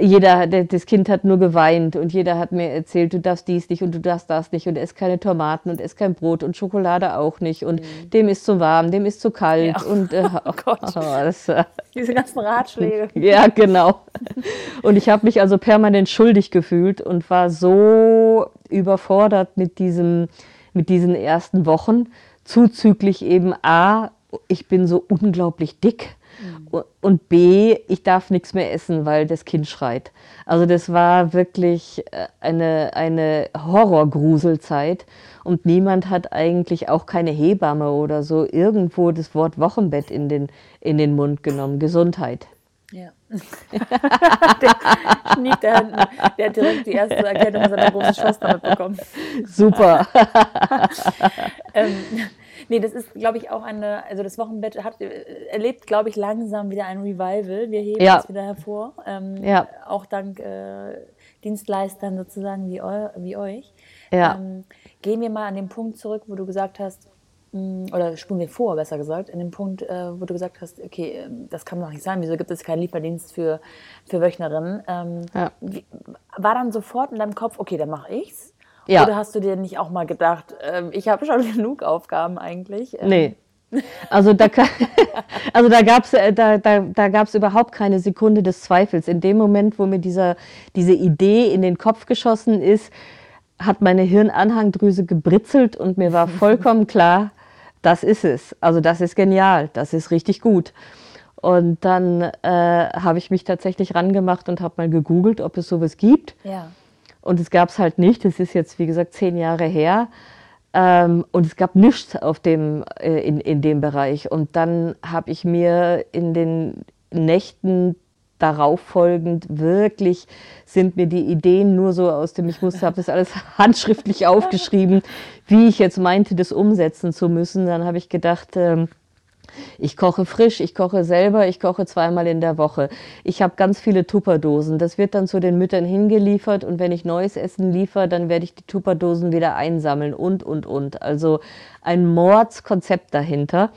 jeder, der, das Kind hat nur geweint und jeder hat mir erzählt, du darfst dies nicht und du darfst das nicht und ess keine Tomaten und ess kein Brot und Schokolade auch nicht und dem ist zu warm, dem ist zu kalt Ja. und äh, Oh Gott. das, äh, Diese ganzen Ratschläge. ja, genau. Und ich habe mich also permanent schuldig gefühlt und war so überfordert mit, diesem, mit diesen ersten Wochen. Zuzüglich eben A, ich bin so unglaublich dick. Und B, ich darf nichts mehr essen, weil das Kind schreit. Also das war wirklich äh, eine, eine Horrorgruselzeit. Und niemand hat eigentlich auch keine Hebamme oder so irgendwo das Wort Wochenbett in den, in den Mund genommen. Gesundheit. Ja. der da hinten, der hat direkt die erste Erkennung seiner großen Schwester mitbekommen. Super. Ähm, nee, das ist, glaube ich, auch eine, also das Wochenbett hat, äh, erlebt, glaube ich, langsam wieder ein Revival. Wir heben Ja. es wieder hervor. Ähm, Ja. Auch dank äh, Dienstleistern sozusagen wie, eu, wie euch. Ja. Ähm, gehen wir mal an den Punkt zurück, wo du gesagt hast, Mm, oder spulen wir vor, besser gesagt, in dem Punkt, äh, wo du gesagt hast, okay, ähm, das kann doch nicht sein, wieso gibt es keinen Lieferdienst für, für Wöchnerinnen? Ähm, ja. war dann sofort in deinem Kopf, okay, dann mache ich's? Ja. Oder hast du dir nicht auch mal gedacht, äh, ich habe schon genug Aufgaben eigentlich? Ähm, nee. Also da, also da gab es äh, da, da, da gab's überhaupt keine Sekunde des Zweifels. In dem Moment, wo mir dieser, diese Idee in den Kopf geschossen ist, hat meine Hirnanhangdrüse gebritzelt und mir war vollkommen klar, das ist es. Also das ist genial, das ist richtig gut. Und dann äh, habe ich mich tatsächlich rangemacht und habe mal gegoogelt, ob es sowas gibt. Ja. Und es gab es halt nicht. Es ist jetzt, wie gesagt, zehn Jahre her. Ähm, und es gab nichts auf dem, äh, in, in dem Bereich. Und dann habe ich mir in den Nächten darauf folgend wirklich sind mir die Ideen nur so aus dem, ich musste, habe das alles handschriftlich aufgeschrieben, wie ich jetzt meinte, das umsetzen zu müssen. Dann habe ich gedacht, ähm, ich koche frisch, ich koche selber, ich koche zweimal in der Woche. Ich habe ganz viele Tupperdosen. Das wird dann zu den Müttern hingeliefert und wenn ich neues Essen liefere, dann werde ich die Tupperdosen wieder einsammeln und, und, und. Also ein Mordskonzept dahinter.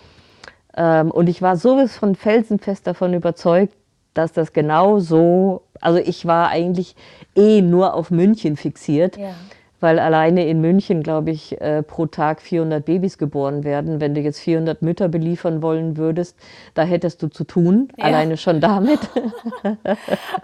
Ähm, und ich war sowas von felsenfest davon überzeugt, dass das genau so, also ich war eigentlich eh nur auf München fixiert. Ja weil alleine in München, glaube ich, äh, pro Tag 400 Babys geboren werden. Wenn du jetzt 400 Mütter beliefern wollen würdest, da hättest du zu tun, ja. alleine schon damit.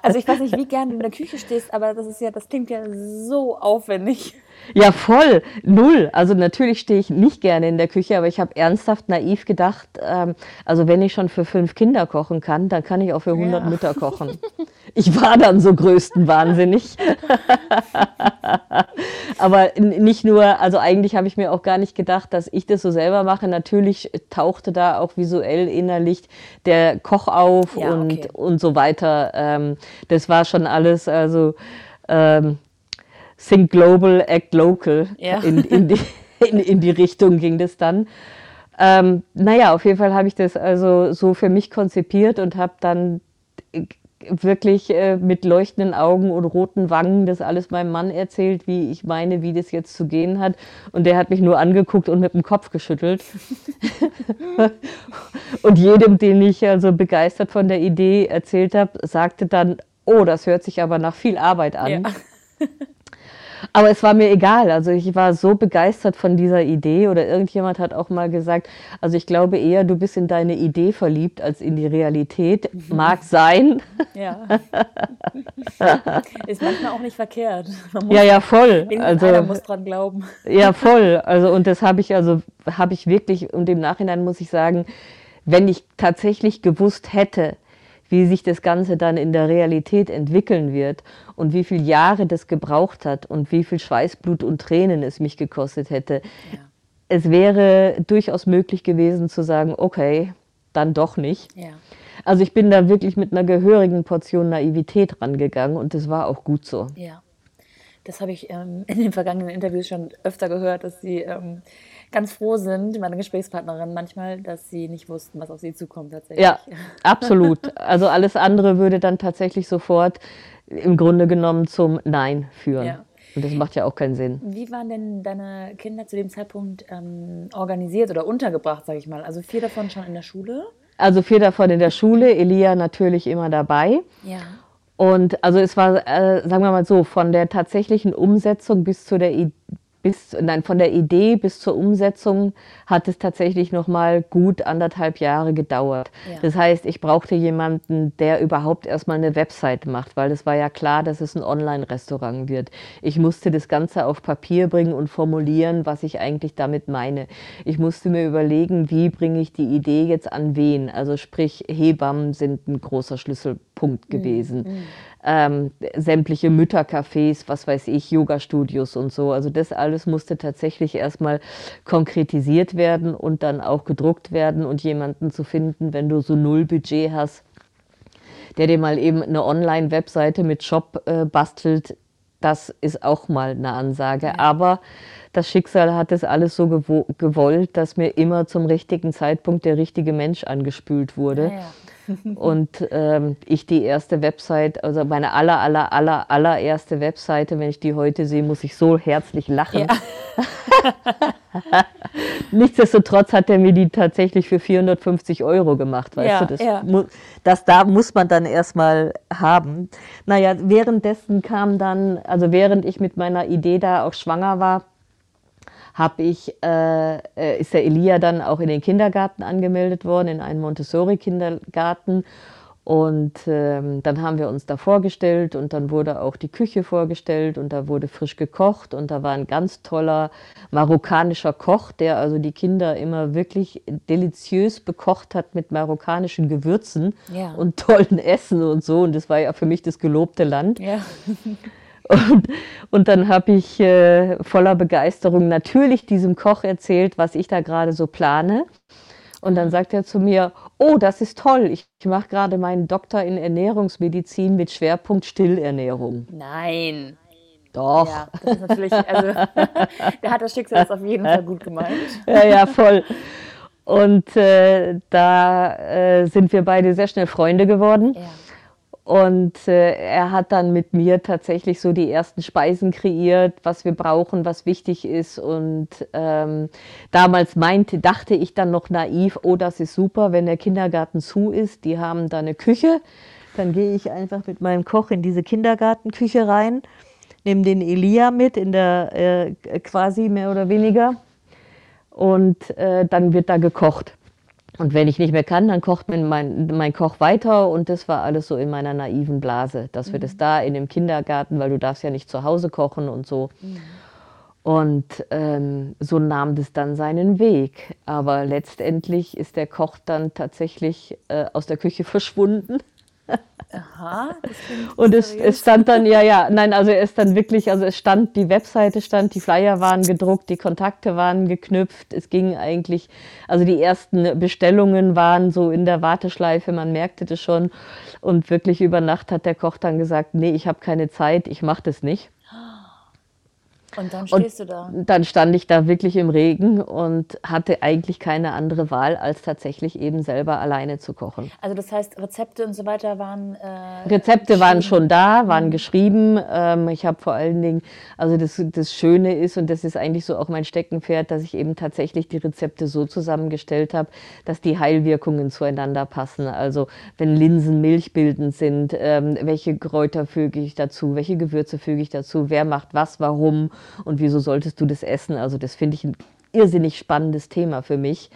Also ich weiß nicht, wie gern du in der Küche stehst, aber das ist ja, das klingt ja so aufwendig. Ja, voll, null. Also natürlich stehe ich nicht gerne in der Küche, aber ich habe ernsthaft naiv gedacht, ähm, also wenn ich schon für fünf Kinder kochen kann, dann kann ich auch für 100 ja. Mütter kochen. Ich war dann so größtenwahnsinnig. aber nicht nur, also eigentlich habe ich mir auch gar nicht gedacht, dass ich das so selber mache. Natürlich tauchte da auch visuell innerlich der Koch auf ja, und, okay. und so weiter. Ähm, das war schon alles, also ähm, Think Global, Act Local. Ja. In, in, die, in, in, die Richtung ging das dann. Ähm, naja, auf jeden Fall habe ich das also so für mich konzipiert und habe dann wirklich äh, mit leuchtenden Augen und roten Wangen das alles meinem Mann erzählt, wie ich meine, wie das jetzt zu gehen hat. Und der hat mich nur angeguckt und mit dem Kopf geschüttelt. und jedem, den ich also begeistert von der Idee erzählt habe, sagte dann, oh, das hört sich aber nach viel Arbeit an. Ja. Aber es war mir egal. Also ich war so begeistert von dieser Idee oder irgendjemand hat auch mal gesagt, also ich glaube eher, du bist in deine Idee verliebt als in die Realität. Mhm. Mag sein. Ja. Ist manchmal auch nicht verkehrt. ja, ja, voll. Also einer muss dran glauben. Ja, voll. Also und das habe ich also habe ich wirklich und im Nachhinein muss ich sagen, wenn ich tatsächlich gewusst hätte, wie sich das Ganze dann in der Realität entwickeln wird und wie viele Jahre das gebraucht hat und wie viel Schweißblut und Tränen es mich gekostet hätte. Ja. Es wäre durchaus möglich gewesen zu sagen, okay, dann doch nicht. Ja. Also ich bin da wirklich mit einer gehörigen Portion Naivität rangegangen und das war auch gut so. Ja, das habe ich ähm, in den vergangenen Interviews schon öfter gehört, dass Sie ähm, ganz froh sind, meine Gesprächspartnerin manchmal, dass sie nicht wussten, was auf sie zukommt tatsächlich. Ja, absolut. Also alles andere würde dann tatsächlich sofort im Grunde genommen zum Nein führen. Ja. Und das macht ja auch keinen Sinn. Wie waren denn deine Kinder zu dem Zeitpunkt ähm, organisiert oder untergebracht, sage ich mal? Also vier davon schon in der Schule? Also vier davon in der Schule, Elia natürlich immer dabei. Ja. Und also es war, äh, sagen wir mal so, von der tatsächlichen Umsetzung bis zu der Idee bis, nein, von der Idee bis zur Umsetzung hat es tatsächlich noch mal gut anderthalb Jahre gedauert. Ja. Das heißt, ich brauchte jemanden, der überhaupt erstmal eine Website macht, weil es war ja klar, dass es ein Online-Restaurant wird. Ich musste das Ganze auf Papier bringen und formulieren, was ich eigentlich damit meine. Ich musste mir überlegen, wie bringe ich die Idee jetzt an wen. Also sprich, Hebammen sind ein großer Schlüsselpunkt mhm. gewesen. Mhm ähm, sämtliche Müttercafés, was weiß ich, Yoga-Studios und so. Also das alles musste tatsächlich erstmal konkretisiert werden und dann auch gedruckt werden und jemanden zu finden, wenn du so null Budget hast, der dir mal eben eine Online-Webseite mit Shop äh, bastelt, das ist auch mal eine Ansage. Aber das Schicksal hat es alles so gewollt, dass mir immer zum richtigen Zeitpunkt der richtige Mensch angespült wurde. Ja, ja. und ähm, ich die erste Website, also meine aller, aller, aller, allererste Webseite, wenn ich die heute sehe, muss ich so herzlich lachen. Ja. Nichtsdestotrotz hat er mir die tatsächlich für 450 Euro gemacht, weißt ja, du? Das, ja. das da muss man dann erstmal haben. Naja, währenddessen kam dann, also während ich mit meiner Idee da auch schwanger war, habe ich, äh, äh, ist der Elia dann auch in den Kindergarten angemeldet worden, in einen Montessori-Kindergarten. Und ähm, dann haben wir uns da vorgestellt und dann wurde auch die Küche vorgestellt und da wurde frisch gekocht und da war ein ganz toller marokkanischer Koch, der also die Kinder immer wirklich deliziös bekocht hat mit marokkanischen Gewürzen ja. und tollen Essen und so. Und das war ja für mich das gelobte Land. Ja. Und, und dann habe ich äh, voller Begeisterung natürlich diesem Koch erzählt, was ich da gerade so plane. Und dann sagt er zu mir, oh, das ist toll, ich mache gerade meinen Doktor in Ernährungsmedizin mit Schwerpunkt Stillernährung. Nein. Doch. Ja, das ist natürlich, also, der hat das Schicksal auf jeden Fall gut gemeint. Ja, ja, voll. Und äh, da äh, sind wir beide sehr schnell Freunde geworden. Ja. Und äh, er hat dann mit mir tatsächlich so die ersten Speisen kreiert, was wir brauchen, was wichtig ist. Und ähm, damals meinte, dachte ich dann noch naiv, oh, das ist super, wenn der Kindergarten zu ist. Die haben da eine Küche. Dann gehe ich einfach mit meinem Koch in diese Kindergartenküche rein, nehme den Elia mit, in der äh, quasi mehr oder weniger. Und äh, dann wird da gekocht. Und wenn ich nicht mehr kann, dann kocht mein, mein, Koch weiter und das war alles so in meiner naiven Blase, dass mhm. wir das da in dem Kindergarten, weil du darfst ja nicht zu Hause kochen und so. Mhm. Und ähm, so nahm das dann seinen Weg. Aber letztendlich ist der Koch dann tatsächlich äh, aus der Küche verschwunden. Aha. und es, es, stand dann, ja, ja, nein, also es ist dann wirklich, also es stand, die Webseite stand, die Flyer waren gedruckt, die Kontakte waren geknüpft, es ging eigentlich, also die ersten Bestellungen waren so in der Warteschleife, man merkte das schon. Und wirklich über Nacht hat der Koch dann gesagt, nee, ich habe keine Zeit, ich mache das nicht. Und dann stehst und du da. Dann stand ich da wirklich im Regen und hatte eigentlich keine andere Wahl, als tatsächlich eben selber alleine zu kochen. Also das heißt, Rezepte und so weiter waren. Äh, Rezepte waren schon da, waren mhm. geschrieben. Ähm, ich habe vor allen Dingen, also das, das Schöne ist, und das ist eigentlich so auch mein Steckenpferd, dass ich eben tatsächlich die Rezepte so zusammengestellt habe, dass die Heilwirkungen zueinander passen. Also wenn Linsen milchbildend sind, ähm, welche Kräuter füge ich dazu, welche Gewürze füge ich dazu, wer macht was, warum und wieso solltest du das essen? Also das finde ich ein irrsinnig spannendes Thema für mich.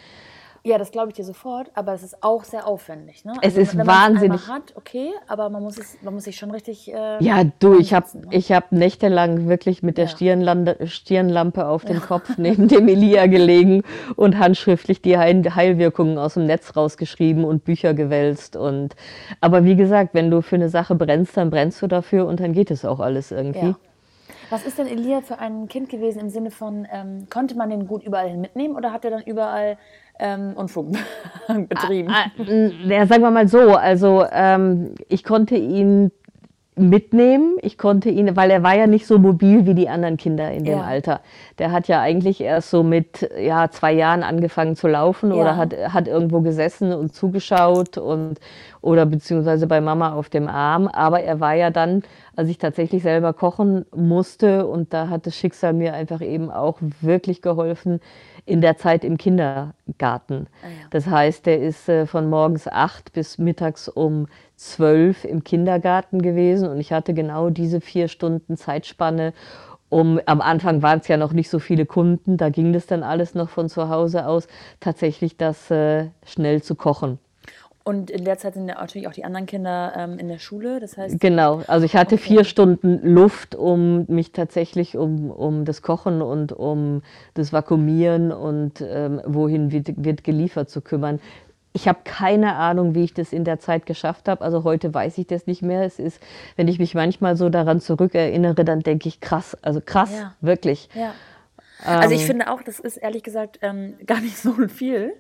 Ja, das glaube ich dir sofort, aber es ist auch sehr aufwendig. Ne? Also, es ist wenn wahnsinnig. Es hat, okay, aber man muss, es, man muss sich schon richtig. Äh, ja, du, ich habe ne? hab nächtelang wirklich mit der ja. Stirnlampe, Stirnlampe auf dem ja. Kopf neben dem Elia gelegen und handschriftlich die Heil Heilwirkungen aus dem Netz rausgeschrieben und Bücher gewälzt. Und, aber wie gesagt, wenn du für eine Sache brennst, dann brennst du dafür und dann geht es auch alles irgendwie. Ja. Was ist denn Elia für ein Kind gewesen im Sinne von, ähm, konnte man den gut überall hin mitnehmen oder hat er dann überall ähm, Unfug betrieben? Ah, ah, ja, sagen wir mal so, also ähm, ich konnte ihn mitnehmen. Ich konnte ihn, weil er war ja nicht so mobil wie die anderen Kinder in dem ja. Alter. Der hat ja eigentlich erst so mit ja, zwei Jahren angefangen zu laufen ja. oder hat, hat irgendwo gesessen und zugeschaut und oder beziehungsweise bei Mama auf dem Arm. Aber er war ja dann, als ich tatsächlich selber kochen musste und da hat das Schicksal mir einfach eben auch wirklich geholfen in der Zeit im Kindergarten. Ah, ja. Das heißt, der ist äh, von morgens acht bis mittags um zwölf im Kindergarten gewesen und ich hatte genau diese vier Stunden Zeitspanne, um, am Anfang waren es ja noch nicht so viele Kunden, da ging das dann alles noch von zu Hause aus, tatsächlich das äh, schnell zu kochen. Und in der Zeit sind ja natürlich auch die anderen Kinder ähm, in der Schule, das heißt. Genau, also ich hatte okay. vier Stunden Luft, um mich tatsächlich um, um das Kochen und um das Vakuumieren und ähm, wohin wird, wird geliefert zu kümmern. Ich habe keine Ahnung, wie ich das in der Zeit geschafft habe. Also heute weiß ich das nicht mehr. Es ist, wenn ich mich manchmal so daran zurückerinnere, dann denke ich krass, also krass, ja. wirklich. Ja. Also ich ähm. finde auch, das ist ehrlich gesagt ähm, gar nicht so viel,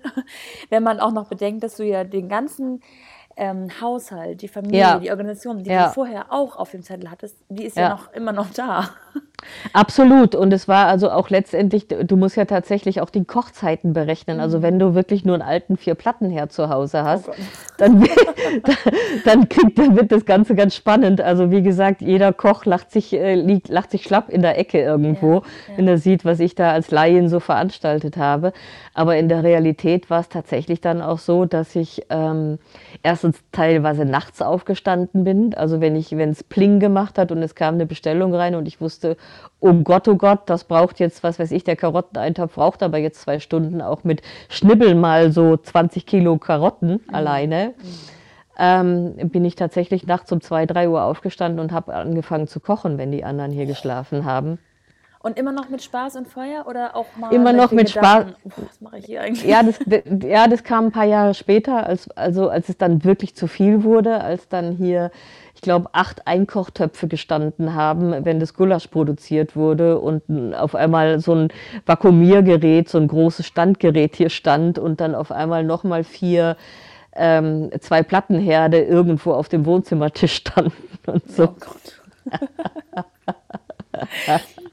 wenn man auch noch bedenkt, dass du ja den ganzen ähm, Haushalt, die Familie, Ja. die Organisation, die Ja. du vorher auch auf dem Zettel hattest, die ist ja, Ja. noch immer noch da. Absolut. Und es war also auch letztendlich, du musst ja tatsächlich auch die Kochzeiten berechnen. Also wenn du wirklich nur einen alten Vier-Plattenherd zu Hause hast, Gott. dann, dann, kriegt, dann wird das Ganze ganz spannend. Also wie gesagt, jeder Koch lacht sich, äh, liegt, lacht sich schlapp in der Ecke irgendwo, Ja, ja. wenn er sieht, was ich da als Laien so veranstaltet habe. Aber in der Realität war es tatsächlich dann auch so, dass ich ähm, erstens teilweise nachts aufgestanden bin. Also wenn ich, wenn es Pling gemacht hat und es kam eine Bestellung rein und ich wusste, oh Gott, oh Gott, das braucht jetzt, was weiß ich, der Karotteneintopf braucht aber jetzt zwei Stunden auch mit Schnibbeln mal so 20 Kilo Karotten alleine. Ähm, bin ich tatsächlich nachts um zwei, drei Uhr aufgestanden und habe angefangen zu kochen, wenn die anderen hier geschlafen haben. Und immer noch mit Spaß und Feuer oder auch mal Immer noch mit Gedanken, "Boah, Was mache ich hier eigentlich? Ja, das, ja, das kam ein paar Jahre später, als, also als es dann wirklich zu viel wurde, als dann hier, ich glaube, acht Einkochtöpfe gestanden haben, wenn das Gulasch produziert wurde und auf einmal so ein Vakuumiergerät, so ein großes Standgerät hier stand und dann auf einmal nochmal vier, ähm, zwei Plattenherde irgendwo auf dem Wohnzimmertisch standen und so. Oh Gott.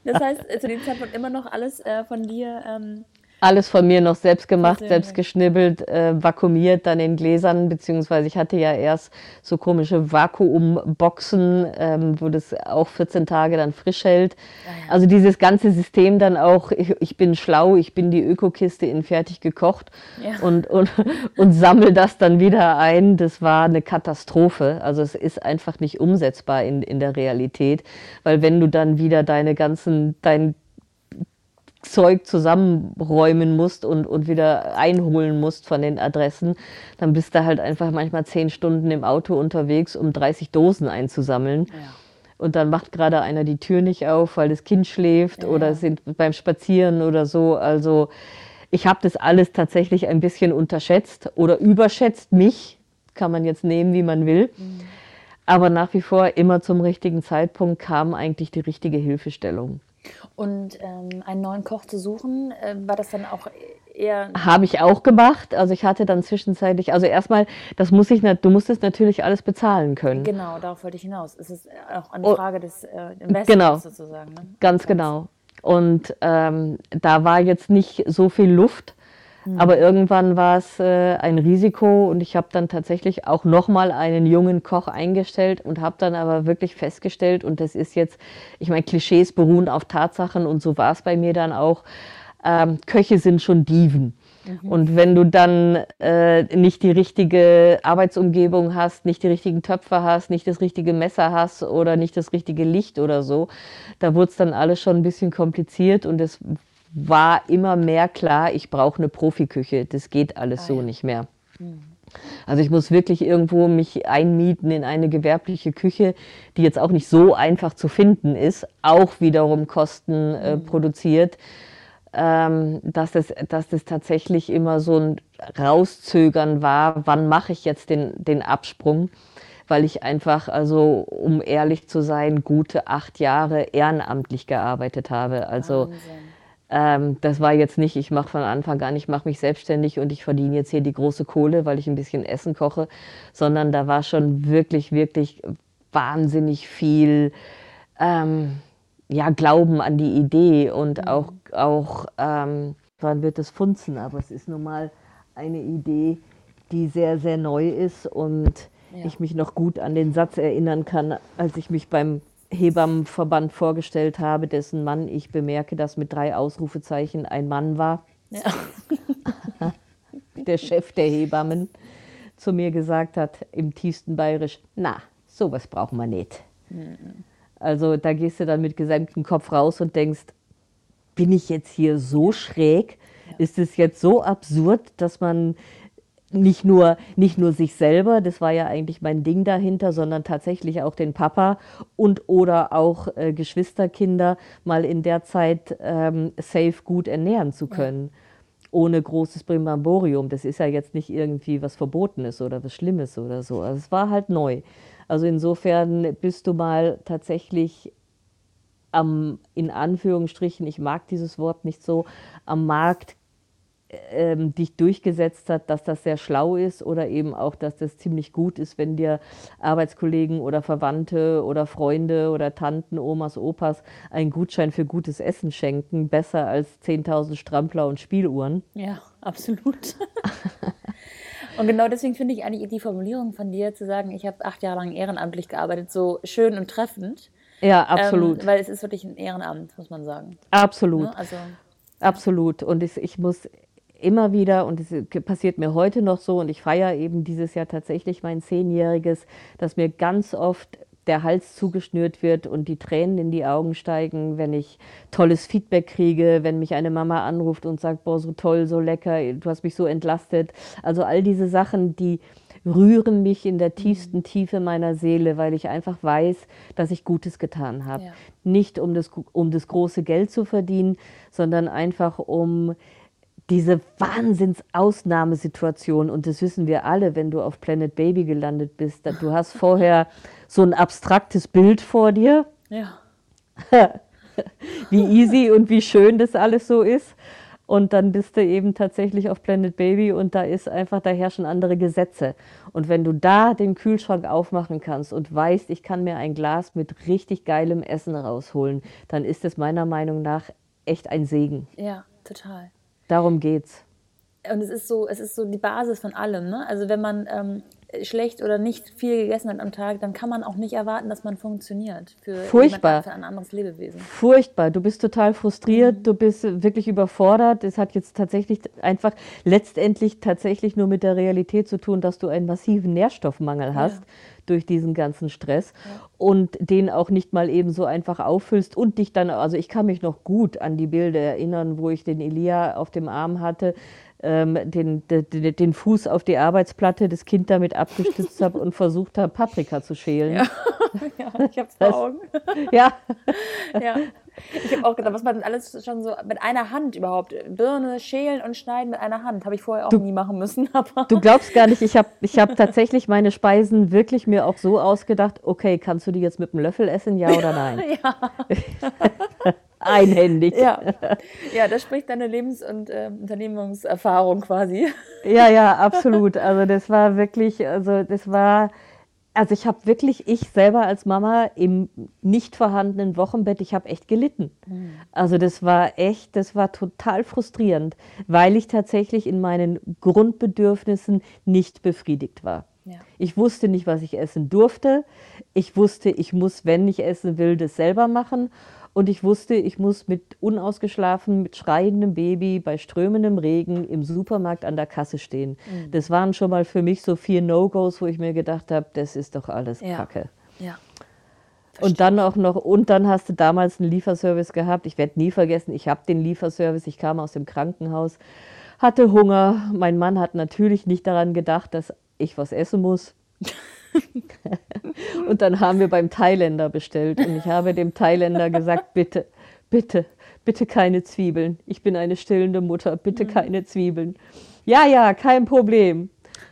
das heißt, äh, zu dem Zeitpunkt immer noch alles äh, von dir. Ähm, Alles von mir noch selbst gemacht, Persönlich. selbst geschnibbelt, äh, vakuumiert, dann in Gläsern, beziehungsweise ich hatte ja erst so komische Vakuumboxen, ähm, wo das auch 14 Tage dann frisch hält. ja. Also dieses ganze System dann auch, ich, ich bin schlau, ich bin die Ökokiste in fertig gekocht Ja. und, und, und sammel das dann wieder ein. Das war eine Katastrophe. Also es ist einfach nicht umsetzbar in, in der Realität, weil wenn du dann wieder deine ganzen, dein Zeug zusammenräumen musst und, und wieder einholen musst von den Adressen, dann bist du halt einfach manchmal zehn Stunden im Auto unterwegs, um 30 Dosen einzusammeln. ja. Und dann macht gerade einer die Tür nicht auf, weil das Kind schläft Ja, oder sind beim Spazieren oder so. Also ich habe das alles tatsächlich ein bisschen unterschätzt oder überschätzt mich. Kann man jetzt nehmen, wie man will. Mhm. Aber nach wie vor immer zum richtigen Zeitpunkt kam eigentlich die richtige Hilfestellung. Und ähm, einen neuen Koch zu suchen, äh, war das dann auch eher. Habe ich auch gemacht. Also ich hatte dann zwischenzeitlich, also erstmal, das muss ich, du musst es natürlich alles bezahlen können. Genau, darauf wollte ich hinaus. Es ist auch eine Oh, Frage des äh, Investments genau. sozusagen. Ne? Ganz genau. Und ähm, da war jetzt nicht so viel Luft, Mhm. aber irgendwann war es äh, ein Risiko und ich habe dann tatsächlich auch nochmal einen jungen Koch eingestellt und habe dann aber wirklich festgestellt, und das ist jetzt, ich meine, Klischees beruhen auf Tatsachen und so war es bei mir dann auch, ähm, Köche sind schon Diven. Und wenn du dann äh, nicht die richtige Arbeitsumgebung hast, nicht die richtigen Töpfe hast, nicht das richtige Messer hast oder nicht das richtige Licht oder so, da wurde es dann alles schon ein bisschen kompliziert und es war immer mehr klar, ich brauche eine Profiküche. Das geht alles Ah, so ja. nicht mehr. Also ich muss wirklich irgendwo mich einmieten in eine gewerbliche Küche, die jetzt auch nicht so einfach zu finden ist, auch wiederum Kosten äh, produziert, ähm, dass, das, dass das tatsächlich immer so ein Rauszögern war, wann mache ich jetzt den, den Absprung, weil ich einfach, also um ehrlich zu sein, gute acht Jahre ehrenamtlich gearbeitet habe. Also Wahnsinn. Ähm, das war jetzt nicht, ich mache von Anfang an, ich mache mich selbstständig und ich verdiene jetzt hier die große Kohle, weil ich ein bisschen Essen koche, sondern da war schon wirklich, wirklich wahnsinnig viel ähm, ja, Glauben an die Idee und auch, auch ähm, wann wird es funzen, aber es ist nun mal eine Idee, die sehr, sehr neu ist und Ja. ich mich noch gut an den Satz erinnern kann, als ich mich beim Hebammenverband vorgestellt habe, dessen Mann ich bemerke, dass mit drei Ausrufezeichen ein Mann war, Ja. der Chef der Hebammen, zu mir gesagt hat im tiefsten Bayerisch, na, sowas brauchen wir nicht. Also da gehst du dann mit gesenktem Kopf raus und denkst, bin ich jetzt hier so schräg? Ist es jetzt so absurd, dass man nicht nur, nicht nur sich selber, das war ja eigentlich mein Ding dahinter, sondern tatsächlich auch den Papa und oder auch äh, Geschwisterkinder mal in der Zeit ähm, safe gut ernähren zu können. Ohne großes Brimborium. Das ist ja jetzt nicht irgendwie was Verbotenes oder was Schlimmes oder so. Also es war halt neu. Also insofern bist du mal tatsächlich am, in Anführungsstrichen, ich mag dieses Wort nicht so, am Markt ähm, dich durchgesetzt hat, dass das sehr schlau ist oder eben auch, dass das ziemlich gut ist, wenn dir Arbeitskollegen oder Verwandte oder Freunde oder Tanten, Omas, Opas einen Gutschein für gutes Essen schenken, besser als 10.000 Strampler und Spieluhren. Ja, absolut. Und genau deswegen finde ich eigentlich die Formulierung von dir zu sagen, ich habe acht Jahre lang ehrenamtlich gearbeitet, so schön und treffend. Ja, absolut. Ähm, weil es ist wirklich ein Ehrenamt, muss man sagen. Absolut. Ne? Also, absolut. Und ich, ich muss immer wieder, und es passiert mir heute noch so, und ich feiere eben dieses Jahr tatsächlich mein Zehnjähriges, dass mir ganz oft der Hals zugeschnürt wird und die Tränen in die Augen steigen, wenn ich tolles Feedback kriege, wenn mich eine Mama anruft und sagt, boah, so toll, so lecker, du hast mich so entlastet. Also all diese Sachen, die rühren mich in der mhm. tiefsten Tiefe meiner Seele, weil ich einfach weiß, dass ich Gutes getan habe. Ja. Nicht um das, um das große Geld zu verdienen, sondern einfach um diese Wahnsinnsausnahmesituation, und das wissen wir alle, wenn du auf Planet Baby gelandet bist, du hast vorher so ein abstraktes Bild vor dir. Ja. wie easy und wie schön das alles so ist. Und dann bist du eben tatsächlich auf Planet Baby und da ist einfach, da herrschen andere Gesetze. Und wenn du da den Kühlschrank aufmachen kannst und weißt, ich kann mir ein Glas mit richtig geilem Essen rausholen, dann ist es meiner Meinung nach echt ein Segen. Ja, total. Darum geht's. Und es ist so, es ist so die Basis von allem. Ne? Also wenn man ähm, schlecht oder nicht viel gegessen hat am Tag, dann kann man auch nicht erwarten, dass man funktioniert für, Furchtbar. für ein anderes Lebewesen. Furchtbar. Du bist total frustriert, mhm. du bist wirklich überfordert. Es hat jetzt tatsächlich einfach letztendlich tatsächlich nur mit der Realität zu tun, dass du einen massiven Nährstoffmangel hast. Ja durch diesen ganzen Stress ja. und den auch nicht mal eben so einfach auffüllst und dich dann, also ich kann mich noch gut an die Bilder erinnern, wo ich den Elia auf dem Arm hatte, ähm, den, den, den, Fuß auf die Arbeitsplatte, das Kind damit abgestützt habe und versucht habe, Paprika zu schälen. Ja, ja ich habe es vor Augen. Ja. ja. Ich habe auch gedacht, was man alles schon so mit einer Hand überhaupt, Birne schälen und schneiden mit einer Hand, habe ich vorher auch du, nie machen müssen. Aber du glaubst gar nicht, ich habe ich hab tatsächlich meine Speisen wirklich mir auch so ausgedacht, okay, kannst du die jetzt mit einem Löffel essen, ja oder nein? ja. einhändig. Ja, ja das spricht deine Lebens- und äh, Unternehmungserfahrung quasi. Ja, ja, absolut. Also das war wirklich, also das war, also ich habe wirklich, ich selber als Mama im nicht vorhandenen Wochenbett, ich habe echt gelitten. Mhm. Also das war echt, das war total frustrierend, weil ich tatsächlich in meinen Grundbedürfnissen nicht befriedigt war. Ja. Ich wusste nicht, was ich essen durfte. Ich wusste, ich muss, wenn ich essen will, das selber machen. Und ich wusste, ich muss mit unausgeschlafen, mit schreiendem Baby bei strömendem Regen im Supermarkt an der Kasse stehen. Mhm. Das waren schon mal für mich so vier No-Gos, wo ich mir gedacht habe, das ist doch alles ja. Kacke. Ja. Und dann auch noch, und dann hast du damals einen Lieferservice gehabt. Ich werde nie vergessen, ich habe den Lieferservice, ich kam aus dem Krankenhaus, hatte Hunger. Mein Mann hat natürlich nicht daran gedacht, dass ich was essen muss. und dann haben wir beim Thailänder bestellt und ich habe dem Thailänder gesagt, bitte, bitte, bitte keine Zwiebeln. Ich bin eine stillende Mutter, bitte mhm. keine Zwiebeln. Ja, ja, kein Problem.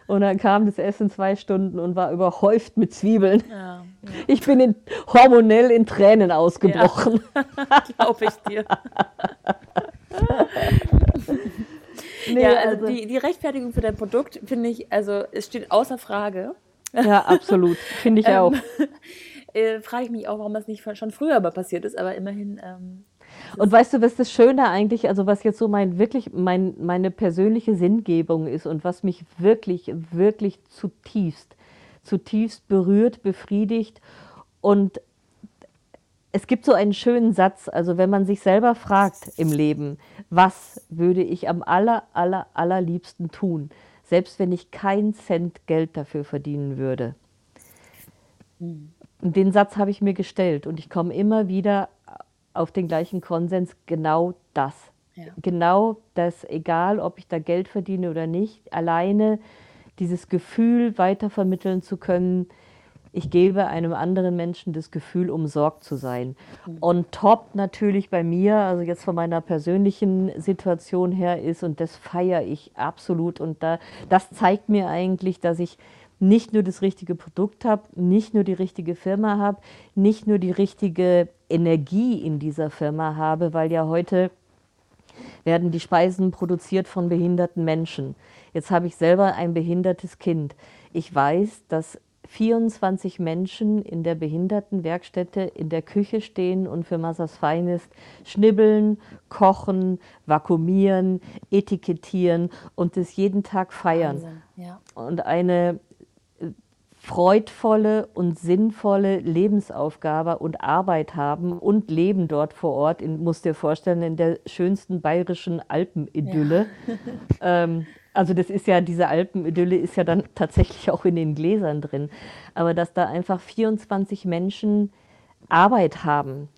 Und dann kam das Essen zwei Stunden und war überhäuft mit Zwiebeln. Ja, ja. Ich bin in, hormonell in Tränen ausgebrochen. Ja, Glaube ich dir. nee, ja, also, also die, die Rechtfertigung für dein Produkt finde ich, also es steht außer Frage. Ja, absolut. Finde ich auch. Ähm, äh, Frage ich mich auch, warum das nicht schon früher aber passiert ist, aber immerhin. Ähm, und weißt du, was das Schöne eigentlich, also was jetzt so mein wirklich mein, meine persönliche Sinngebung ist und was mich wirklich, wirklich zutiefst, zutiefst berührt, befriedigt und es gibt so einen schönen Satz, also wenn man sich selber fragt im Leben, was würde ich am aller, aller, allerliebsten tun, selbst wenn ich keinen Cent Geld dafür verdienen würde. Und den Satz habe ich mir gestellt und ich komme immer wieder auf den gleichen Konsens, genau das. Ja. Genau das, egal ob ich da Geld verdiene oder nicht, alleine dieses Gefühl weitervermitteln zu können, ich gebe einem anderen Menschen das Gefühl, umsorgt zu sein. Mhm. On top natürlich bei mir, also jetzt von meiner persönlichen Situation her ist, und das feiere ich absolut, und da, das zeigt mir eigentlich, dass ich nicht nur das richtige Produkt habe, nicht nur die richtige Firma habe, nicht nur die richtige Energie in dieser Firma habe, weil ja heute werden die Speisen produziert von behinderten Menschen. Jetzt habe ich selber ein behindertes Kind. Ich weiß, dass 24 Menschen in der Behindertenwerkstätte in der Küche stehen und für Massas Feinest schnibbeln, kochen, vakuumieren, etikettieren und das jeden Tag feiern. Ja. Und eine äh, freudvolle und sinnvolle Lebensaufgabe und Arbeit haben und leben dort vor Ort, in, musst dir vorstellen, in der schönsten bayerischen Alpenidylle. Ja. ähm, also das ist ja, diese Alpenidylle ist ja dann tatsächlich auch in den Gläsern drin. Aber dass da einfach 24 Menschen Arbeit haben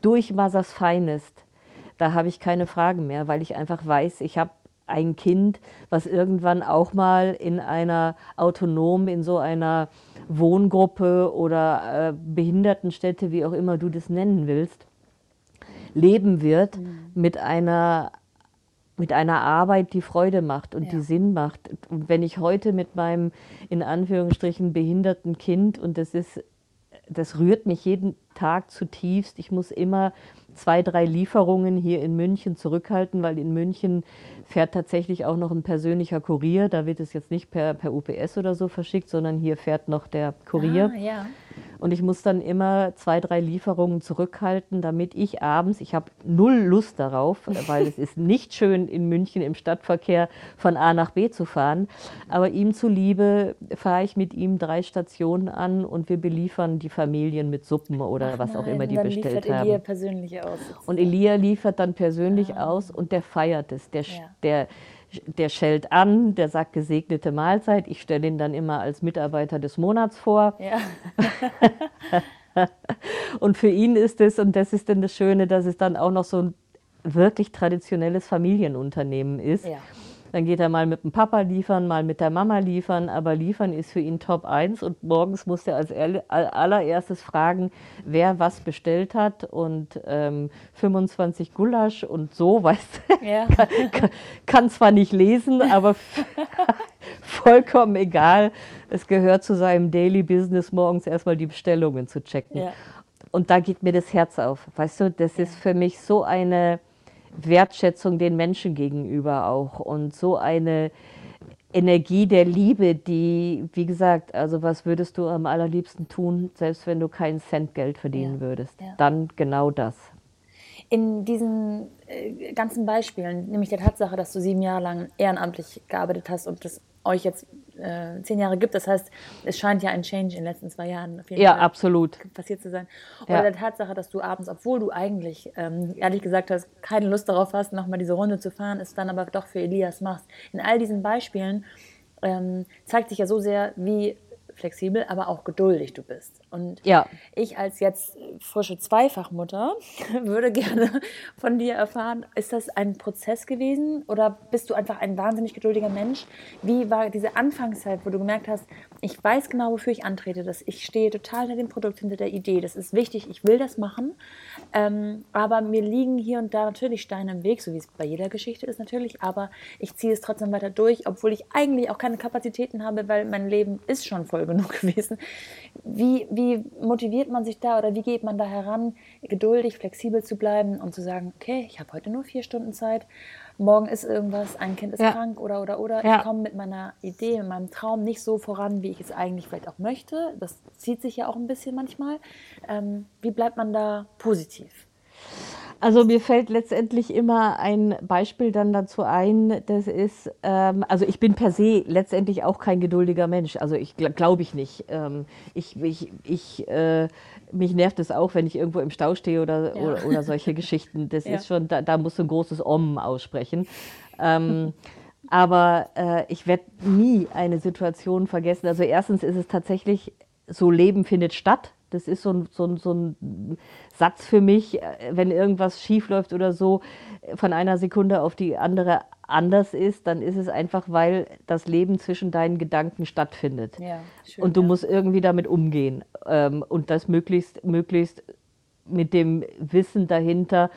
durch Mothers Finest, da habe ich keine Fragen mehr, weil ich einfach weiß, ich habe ein Kind, was irgendwann auch mal in einer autonom, in so einer Wohngruppe oder äh, Behindertenstätte, wie auch immer du das nennen willst, leben wird mhm. mit einer mit einer Arbeit, die Freude macht und ja. die Sinn macht. Und wenn ich heute mit meinem in Anführungsstrichen behinderten Kind und das ist das rührt mich jeden Tag zutiefst. Ich muss immer zwei, drei Lieferungen hier in München zurückhalten, weil in München fährt tatsächlich auch noch ein persönlicher Kurier. Da wird es jetzt nicht per, per UPS oder so verschickt, sondern hier fährt noch der Kurier. Ah, ja. Und ich muss dann immer zwei, drei Lieferungen zurückhalten, damit ich abends, ich habe null Lust darauf, weil es ist nicht schön in München im Stadtverkehr von A nach B zu fahren, aber ihm zuliebe fahre ich mit ihm drei Stationen an und wir beliefern die Familien mit Suppen oder Ach was nein, auch immer die dann bestellt liefert haben. Elia persönlich aus. Und Elia liefert dann persönlich ah. aus und der feiert es. Der, ja. der, der schellt an, der sagt gesegnete Mahlzeit. Ich stelle ihn dann immer als Mitarbeiter des Monats vor. Ja. und für ihn ist es, und das ist dann das Schöne, dass es dann auch noch so ein wirklich traditionelles Familienunternehmen ist. Ja. Dann geht er mal mit dem Papa liefern, mal mit der Mama liefern, aber liefern ist für ihn Top 1 und morgens muss er als allererstes fragen, wer was bestellt hat und ähm, 25 Gulasch und so, weißt du, ja. kann, kann zwar nicht lesen, aber vollkommen egal. Es gehört zu seinem Daily Business, morgens erstmal die Bestellungen zu checken. Ja. Und da geht mir das Herz auf. Weißt du, das ist für mich so eine Wertschätzung den Menschen gegenüber auch und so eine Energie der Liebe, die, wie gesagt, also was würdest du am allerliebsten tun, selbst wenn du keinen Cent Geld verdienen ja, würdest? Ja. Dann genau das. In diesen äh, ganzen Beispielen, nämlich der Tatsache, dass du sieben Jahre lang ehrenamtlich gearbeitet hast und das euch jetzt äh, zehn Jahre gibt. Das heißt, es scheint ja ein Change in den letzten zwei Jahren auf jeden ja, Fall absolut. passiert zu sein. Oder ja. der Tatsache, dass du abends, obwohl du eigentlich ähm, ehrlich gesagt hast, keine Lust darauf hast, nochmal diese Runde zu fahren, es dann aber doch für Elias machst. In all diesen Beispielen ähm, zeigt sich ja so sehr, wie flexibel, aber auch geduldig du bist. Und ja. ich als jetzt frische Zweifachmutter würde gerne von dir erfahren, ist das ein Prozess gewesen oder bist du einfach ein wahnsinnig geduldiger Mensch? Wie war diese Anfangszeit, wo du gemerkt hast, ich weiß genau, wofür ich antrete, dass ich stehe total hinter dem Produkt, hinter der Idee, das ist wichtig, ich will das machen, ähm, aber mir liegen hier und da natürlich Steine im Weg, so wie es bei jeder Geschichte ist natürlich, aber ich ziehe es trotzdem weiter durch, obwohl ich eigentlich auch keine Kapazitäten habe, weil mein Leben ist schon voll genug gewesen. Wie, wie motiviert man sich da oder wie geht man da heran, geduldig, flexibel zu bleiben und zu sagen, okay, ich habe heute nur vier Stunden Zeit, morgen ist irgendwas, ein Kind ist ja. krank oder oder oder. Ja. Ich komme mit meiner Idee, mit meinem Traum nicht so voran, wie ich es eigentlich vielleicht auch möchte. Das zieht sich ja auch ein bisschen manchmal. Ähm, wie bleibt man da positiv? Also mir fällt letztendlich immer ein Beispiel dann dazu ein, das ist, ähm, also ich bin per se letztendlich auch kein geduldiger Mensch, also ich glaube ich nicht. Ähm, ich, ich, ich äh, mich nervt es auch, wenn ich irgendwo im Stau stehe oder, ja. oder, oder, solche Geschichten. Das ja. ist schon, da, da musst du ein großes Om aussprechen. Ähm, aber äh, ich werde nie eine Situation vergessen. Also erstens ist es tatsächlich so, Leben findet statt. Das ist so ein, so, ein, so ein Satz für mich, äh, wenn irgendwas schief läuft oder so, von einer Sekunde auf die andere anders ist, dann ist es einfach, weil das Leben zwischen deinen Gedanken stattfindet. Ja, schön, und du ja. musst irgendwie damit umgehen. Ähm, und das möglichst, möglichst mit dem Wissen dahinter,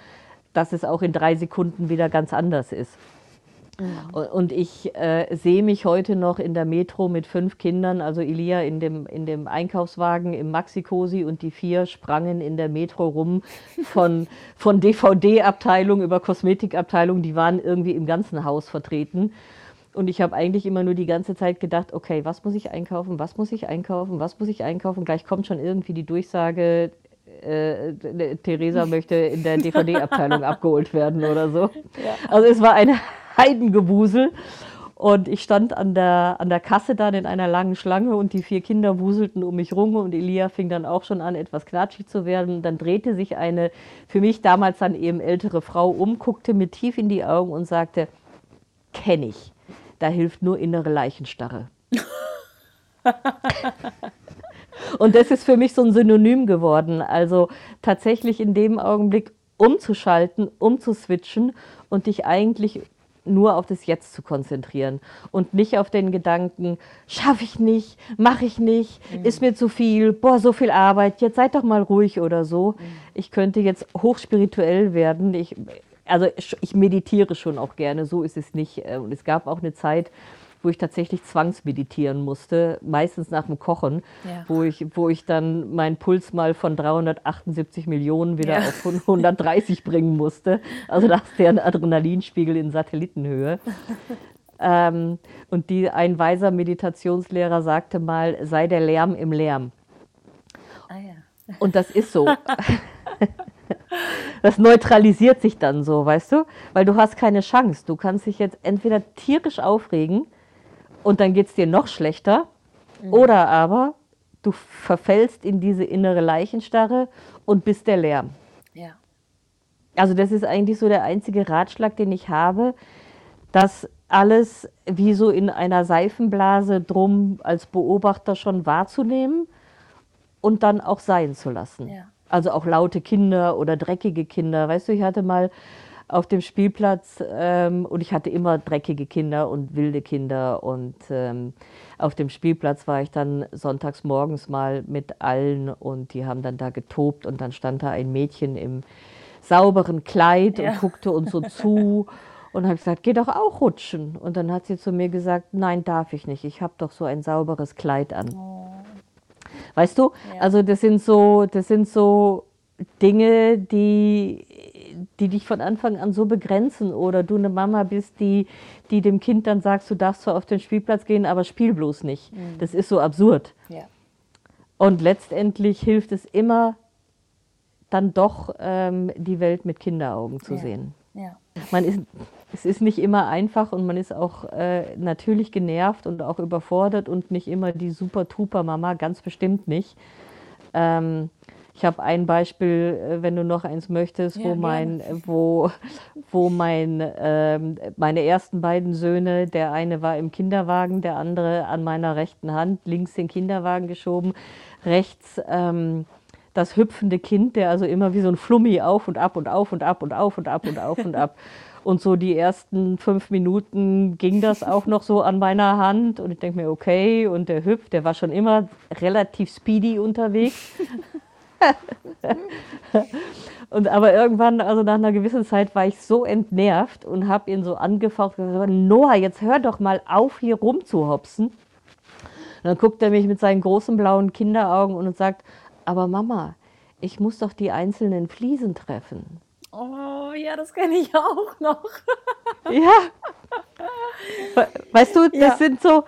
dass es auch in drei Sekunden wieder ganz anders ist. Mhm. Und ich äh, sehe mich heute noch in der Metro mit fünf Kindern, also Elia in dem, in dem Einkaufswagen im Maxi-Cosi und die vier sprangen in der Metro rum von, von DVD-Abteilung über Kosmetikabteilung, die waren irgendwie im ganzen Haus vertreten. Und ich habe eigentlich immer nur die ganze Zeit gedacht, okay, was muss ich einkaufen, was muss ich einkaufen, was muss ich einkaufen? Gleich kommt schon irgendwie die Durchsage, äh, Theresa möchte in der DVD-Abteilung abgeholt werden oder so. Ja. Also es war eine Heidengewusel. Und ich stand an der, an der Kasse dann in einer langen Schlange und die vier Kinder wuselten um mich rum und Elia fing dann auch schon an, etwas knatschig zu werden. Dann drehte sich eine für mich damals dann eben ältere Frau um, guckte mir tief in die Augen und sagte, kenne ich, da hilft nur innere Leichenstarre. und das ist für mich so ein Synonym geworden. Also tatsächlich in dem Augenblick umzuschalten, umzuswitchen und dich eigentlich nur auf das Jetzt zu konzentrieren und nicht auf den Gedanken, schaffe ich nicht, mache ich nicht, mhm. ist mir zu viel, boah, so viel Arbeit, jetzt seid doch mal ruhig oder so. Mhm. Ich könnte jetzt hochspirituell werden. Ich, also ich meditiere schon auch gerne, so ist es nicht. Äh, und es gab auch eine Zeit, wo ich tatsächlich zwangsmeditieren musste, meistens nach dem Kochen, ja. wo, ich, wo ich dann meinen Puls mal von 378 Millionen wieder ja. auf 130 bringen musste. Also da ist der Adrenalinspiegel in Satellitenhöhe. ähm, und die, ein weiser Meditationslehrer sagte mal, sei der Lärm im Lärm. Ah, ja. Und das ist so. das neutralisiert sich dann so, weißt du? Weil du hast keine Chance. Du kannst dich jetzt entweder tierisch aufregen und dann geht es dir noch schlechter. Mhm. Oder aber du verfällst in diese innere Leichenstarre und bist der Lärm. Ja. Also das ist eigentlich so der einzige Ratschlag, den ich habe, dass alles wie so in einer Seifenblase drum als Beobachter schon wahrzunehmen und dann auch sein zu lassen. Ja. Also auch laute Kinder oder dreckige Kinder. Weißt du, ich hatte mal auf dem Spielplatz ähm, und ich hatte immer dreckige Kinder und wilde Kinder und ähm, auf dem Spielplatz war ich dann sonntags morgens mal mit allen und die haben dann da getobt und dann stand da ein Mädchen im sauberen Kleid ja. und guckte uns so zu und habe gesagt, geh doch auch rutschen und dann hat sie zu mir gesagt, nein, darf ich nicht, ich habe doch so ein sauberes Kleid an. Oh. Weißt du, ja. also das sind so, das sind so Dinge, die die dich von Anfang an so begrenzen oder du eine Mama bist, die, die dem Kind dann sagst, du darfst zwar auf den Spielplatz gehen, aber spiel bloß nicht. Mhm. Das ist so absurd. Ja. Und letztendlich hilft es immer, dann doch ähm, die Welt mit Kinderaugen zu ja. sehen. Ja. Man ist, es ist nicht immer einfach und man ist auch äh, natürlich genervt und auch überfordert und nicht immer die super-tuper-Mama, ganz bestimmt nicht. Ähm, ich habe ein Beispiel, äh, wenn du noch eins möchtest, ja, wo mein, wo, wo mein, ähm, meine ersten beiden Söhne, der eine war im Kinderwagen, der andere an meiner rechten Hand, links den Kinderwagen geschoben, rechts ähm, das hüpfende Kind, der also immer wie so ein Flummi auf und ab und auf und ab und auf und ab und auf und ab. Und so die ersten fünf Minuten ging das auch noch so an meiner Hand. Und ich denke mir, okay, und der hüpft, der war schon immer relativ speedy unterwegs. und aber irgendwann, also nach einer gewissen Zeit, war ich so entnervt und habe ihn so angefaucht und gesagt, Noah, jetzt hör doch mal auf, hier rumzuhopsen. Und dann guckt er mich mit seinen großen blauen Kinderaugen und sagt, aber Mama, ich muss doch die einzelnen Fliesen treffen. Oh, ja, das kenne ich auch noch. ja. Weißt du, das ja. sind so,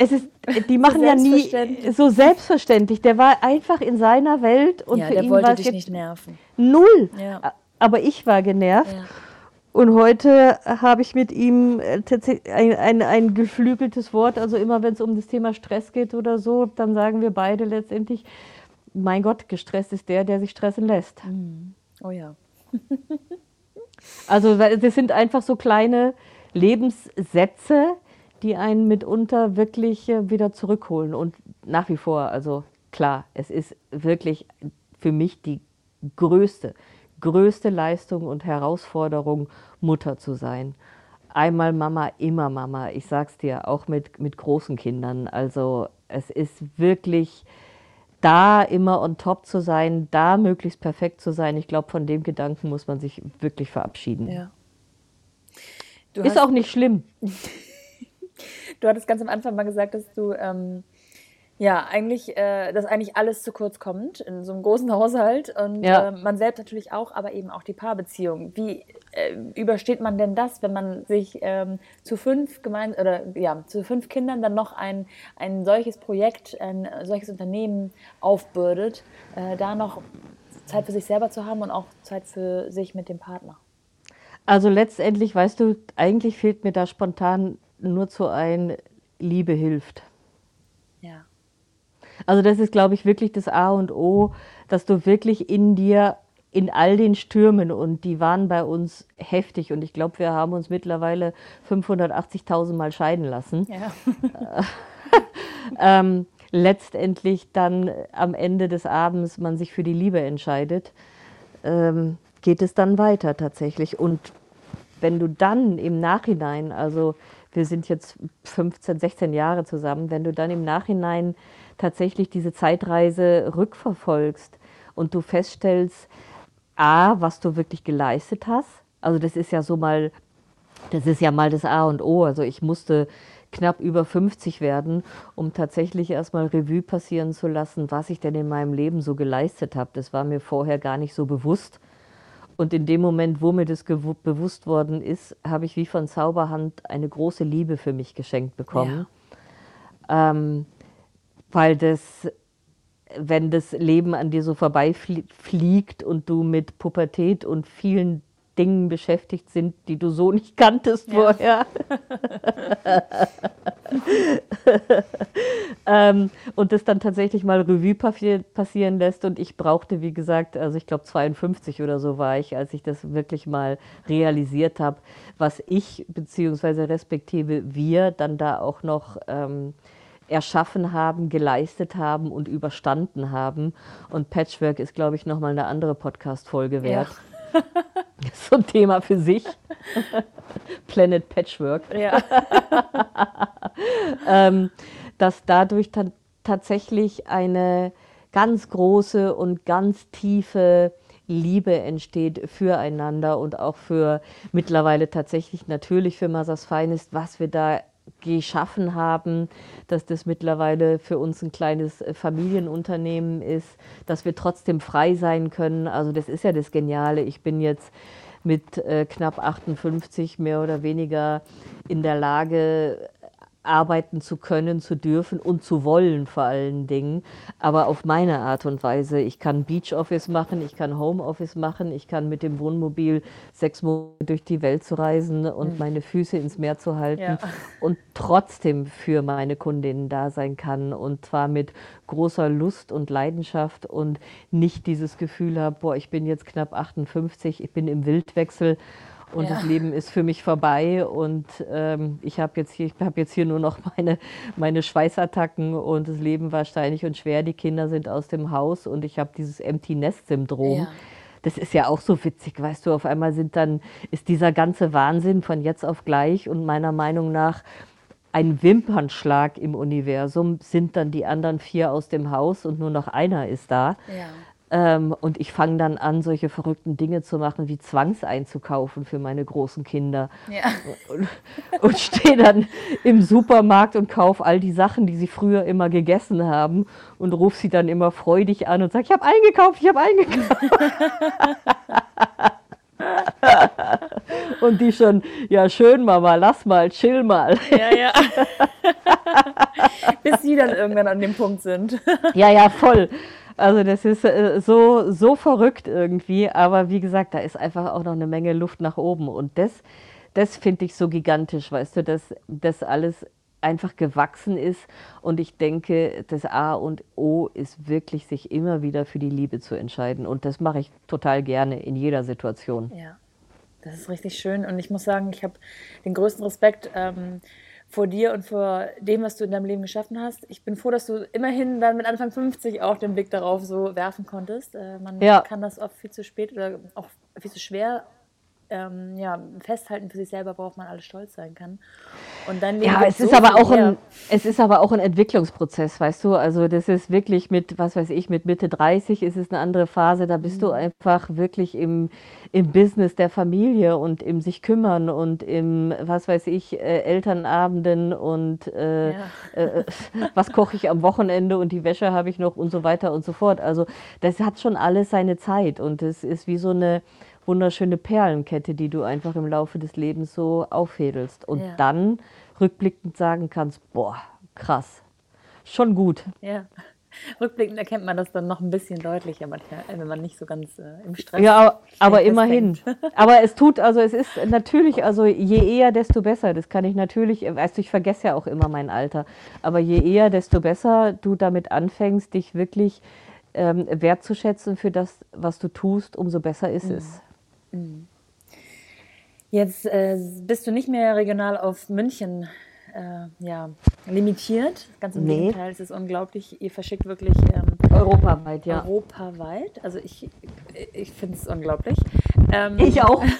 es ist, die machen so ja nie so selbstverständlich. Der war einfach in seiner Welt und ja, für der ihn wollte war dich nicht nerven. Null. Ja. Aber ich war genervt. Ja. Und heute habe ich mit ihm äh, tatsächlich ein, ein, ein geflügeltes Wort. Also immer wenn es um das Thema Stress geht oder so, dann sagen wir beide letztendlich, mein Gott, gestresst ist der, der sich stressen lässt. Mhm. Oh ja. also das sind einfach so kleine Lebenssätze, die einen mitunter wirklich äh, wieder zurückholen. Und nach wie vor, also klar, es ist wirklich für mich die größte, größte Leistung und Herausforderung, Mutter zu sein. Einmal Mama, immer Mama. Ich sag's dir, auch mit, mit großen Kindern. Also es ist wirklich da immer on top zu sein, da möglichst perfekt zu sein. Ich glaube, von dem Gedanken muss man sich wirklich verabschieden. Ja. ist auch nicht schlimm. du hattest ganz am Anfang mal gesagt, dass du ähm, ja, eigentlich, äh, dass eigentlich alles zu kurz kommt in so einem großen Haushalt und ja. äh, man selbst natürlich auch, aber eben auch die Paarbeziehung. Wie äh, übersteht man denn das, wenn man sich ähm, zu fünf gemein oder ja zu fünf Kindern dann noch ein ein solches Projekt, ein solches Unternehmen aufbürdet, äh, da noch Zeit für sich selber zu haben und auch Zeit für sich mit dem Partner? Also letztendlich, weißt du, eigentlich fehlt mir da spontan nur zu ein, Liebe hilft. Ja. Also das ist, glaube ich, wirklich das A und O, dass du wirklich in dir in all den Stürmen und die waren bei uns heftig und ich glaube, wir haben uns mittlerweile 580.000 Mal scheiden lassen. Ja. ähm, letztendlich dann am Ende des Abends man sich für die Liebe entscheidet, ähm, geht es dann weiter tatsächlich. Und wenn du dann im Nachhinein, also wir sind jetzt 15, 16 Jahre zusammen, wenn du dann im Nachhinein tatsächlich diese Zeitreise rückverfolgst und du feststellst, A, was du wirklich geleistet hast. Also das ist ja so mal, das ist ja mal das A und O. Also ich musste knapp über 50 werden, um tatsächlich erstmal Revue passieren zu lassen, was ich denn in meinem Leben so geleistet habe. Das war mir vorher gar nicht so bewusst. Und in dem Moment, wo mir das bewusst worden ist, habe ich wie von Zauberhand eine große Liebe für mich geschenkt bekommen. Ja. Ähm, weil das, wenn das Leben an dir so vorbeifliegt und du mit Pubertät und vielen Dingen beschäftigt sind, die du so nicht kanntest ja. vorher. ähm, und das dann tatsächlich mal Revue passieren lässt. Und ich brauchte, wie gesagt, also ich glaube 52 oder so war ich, als ich das wirklich mal realisiert habe, was ich beziehungsweise respektive wir dann da auch noch ähm, erschaffen haben, geleistet haben und überstanden haben. Und Patchwork ist, glaube ich, nochmal eine andere Podcast-Folge wert. Ja. so ein Thema für sich. Planet Patchwork. Ja. ähm, dass dadurch dann tatsächlich eine ganz große und ganz tiefe Liebe entsteht füreinander und auch für mittlerweile tatsächlich natürlich für Masas Finest, was wir da geschaffen haben, dass das mittlerweile für uns ein kleines äh, Familienunternehmen ist, dass wir trotzdem frei sein können. Also das ist ja das Geniale. Ich bin jetzt mit äh, knapp 58 mehr oder weniger in der Lage, arbeiten zu können, zu dürfen und zu wollen vor allen Dingen, aber auf meine Art und Weise. Ich kann Beach Office machen, ich kann Home Office machen, ich kann mit dem Wohnmobil sechs Monate durch die Welt zu reisen und mhm. meine Füße ins Meer zu halten ja. und trotzdem für meine Kundinnen da sein kann und zwar mit großer Lust und Leidenschaft und nicht dieses Gefühl habe, boah, ich bin jetzt knapp 58, ich bin im Wildwechsel und ja. das Leben ist für mich vorbei und ähm, ich habe jetzt, hier, hab jetzt hier nur noch meine, meine Schweißattacken und das Leben war steinig und schwer. Die Kinder sind aus dem Haus und ich habe dieses Empty Nest Syndrom. Ja. Das ist ja auch so witzig, weißt du, auf einmal sind dann, ist dieser ganze Wahnsinn von jetzt auf gleich und meiner Meinung nach ein Wimpernschlag im Universum sind dann die anderen vier aus dem Haus und nur noch einer ist da. Ja. Ähm, und ich fange dann an, solche verrückten Dinge zu machen, wie Zwangseinzukaufen für meine großen Kinder. Ja. Und, und stehe dann im Supermarkt und kaufe all die Sachen, die sie früher immer gegessen haben und rufe sie dann immer freudig an und sage, ich habe eingekauft, ich habe eingekauft. und die schon, ja schön Mama, lass mal, chill mal. Ja, ja. Bis sie dann irgendwann an dem Punkt sind. ja, ja, voll. Also das ist äh, so, so verrückt irgendwie, aber wie gesagt, da ist einfach auch noch eine Menge Luft nach oben. Und das, das finde ich so gigantisch, weißt du, dass das alles einfach gewachsen ist. Und ich denke, das A und O ist wirklich, sich immer wieder für die Liebe zu entscheiden. Und das mache ich total gerne in jeder Situation. Ja, das ist richtig schön. Und ich muss sagen, ich habe den größten Respekt. Ähm, vor dir und vor dem, was du in deinem Leben geschaffen hast. Ich bin froh, dass du immerhin dann mit Anfang 50 auch den Blick darauf so werfen konntest. Äh, man ja. kann das oft viel zu spät oder auch viel zu schwer ähm, ja, festhalten für sich selber, worauf man alles stolz sein kann. Und dann ja, es ist aber auch ein, es ist aber auch ein Entwicklungsprozess, weißt du. Also das ist wirklich mit, was weiß ich, mit Mitte 30 ist es eine andere Phase. Da bist mhm. du einfach wirklich im, im Business der Familie und im sich kümmern und im, was weiß ich, äh, Elternabenden und äh, ja. äh, was koche ich am Wochenende und die Wäsche habe ich noch und so weiter und so fort. Also das hat schon alles seine Zeit und es ist wie so eine wunderschöne Perlenkette, die du einfach im Laufe des Lebens so auffädelst und ja. dann rückblickend sagen kannst, boah, krass, schon gut. Ja. Rückblickend erkennt man das dann noch ein bisschen deutlicher manchmal, wenn man nicht so ganz äh, im Stress ist. Ja, aber immerhin. aber es tut, also es ist natürlich, also je eher, desto besser. Das kann ich natürlich, weißt du, ich vergesse ja auch immer mein Alter. Aber je eher, desto besser du damit anfängst, dich wirklich ähm, wertzuschätzen für das, was du tust, umso besser ist mhm. es. Mhm. Jetzt äh, bist du nicht mehr regional auf München äh, ja, limitiert. Ganz im nee. Gegenteil, es ist unglaublich. Ihr verschickt wirklich ähm, europaweit, ja. Europaweit. Also ich, ich finde es unglaublich. Ähm, ich auch.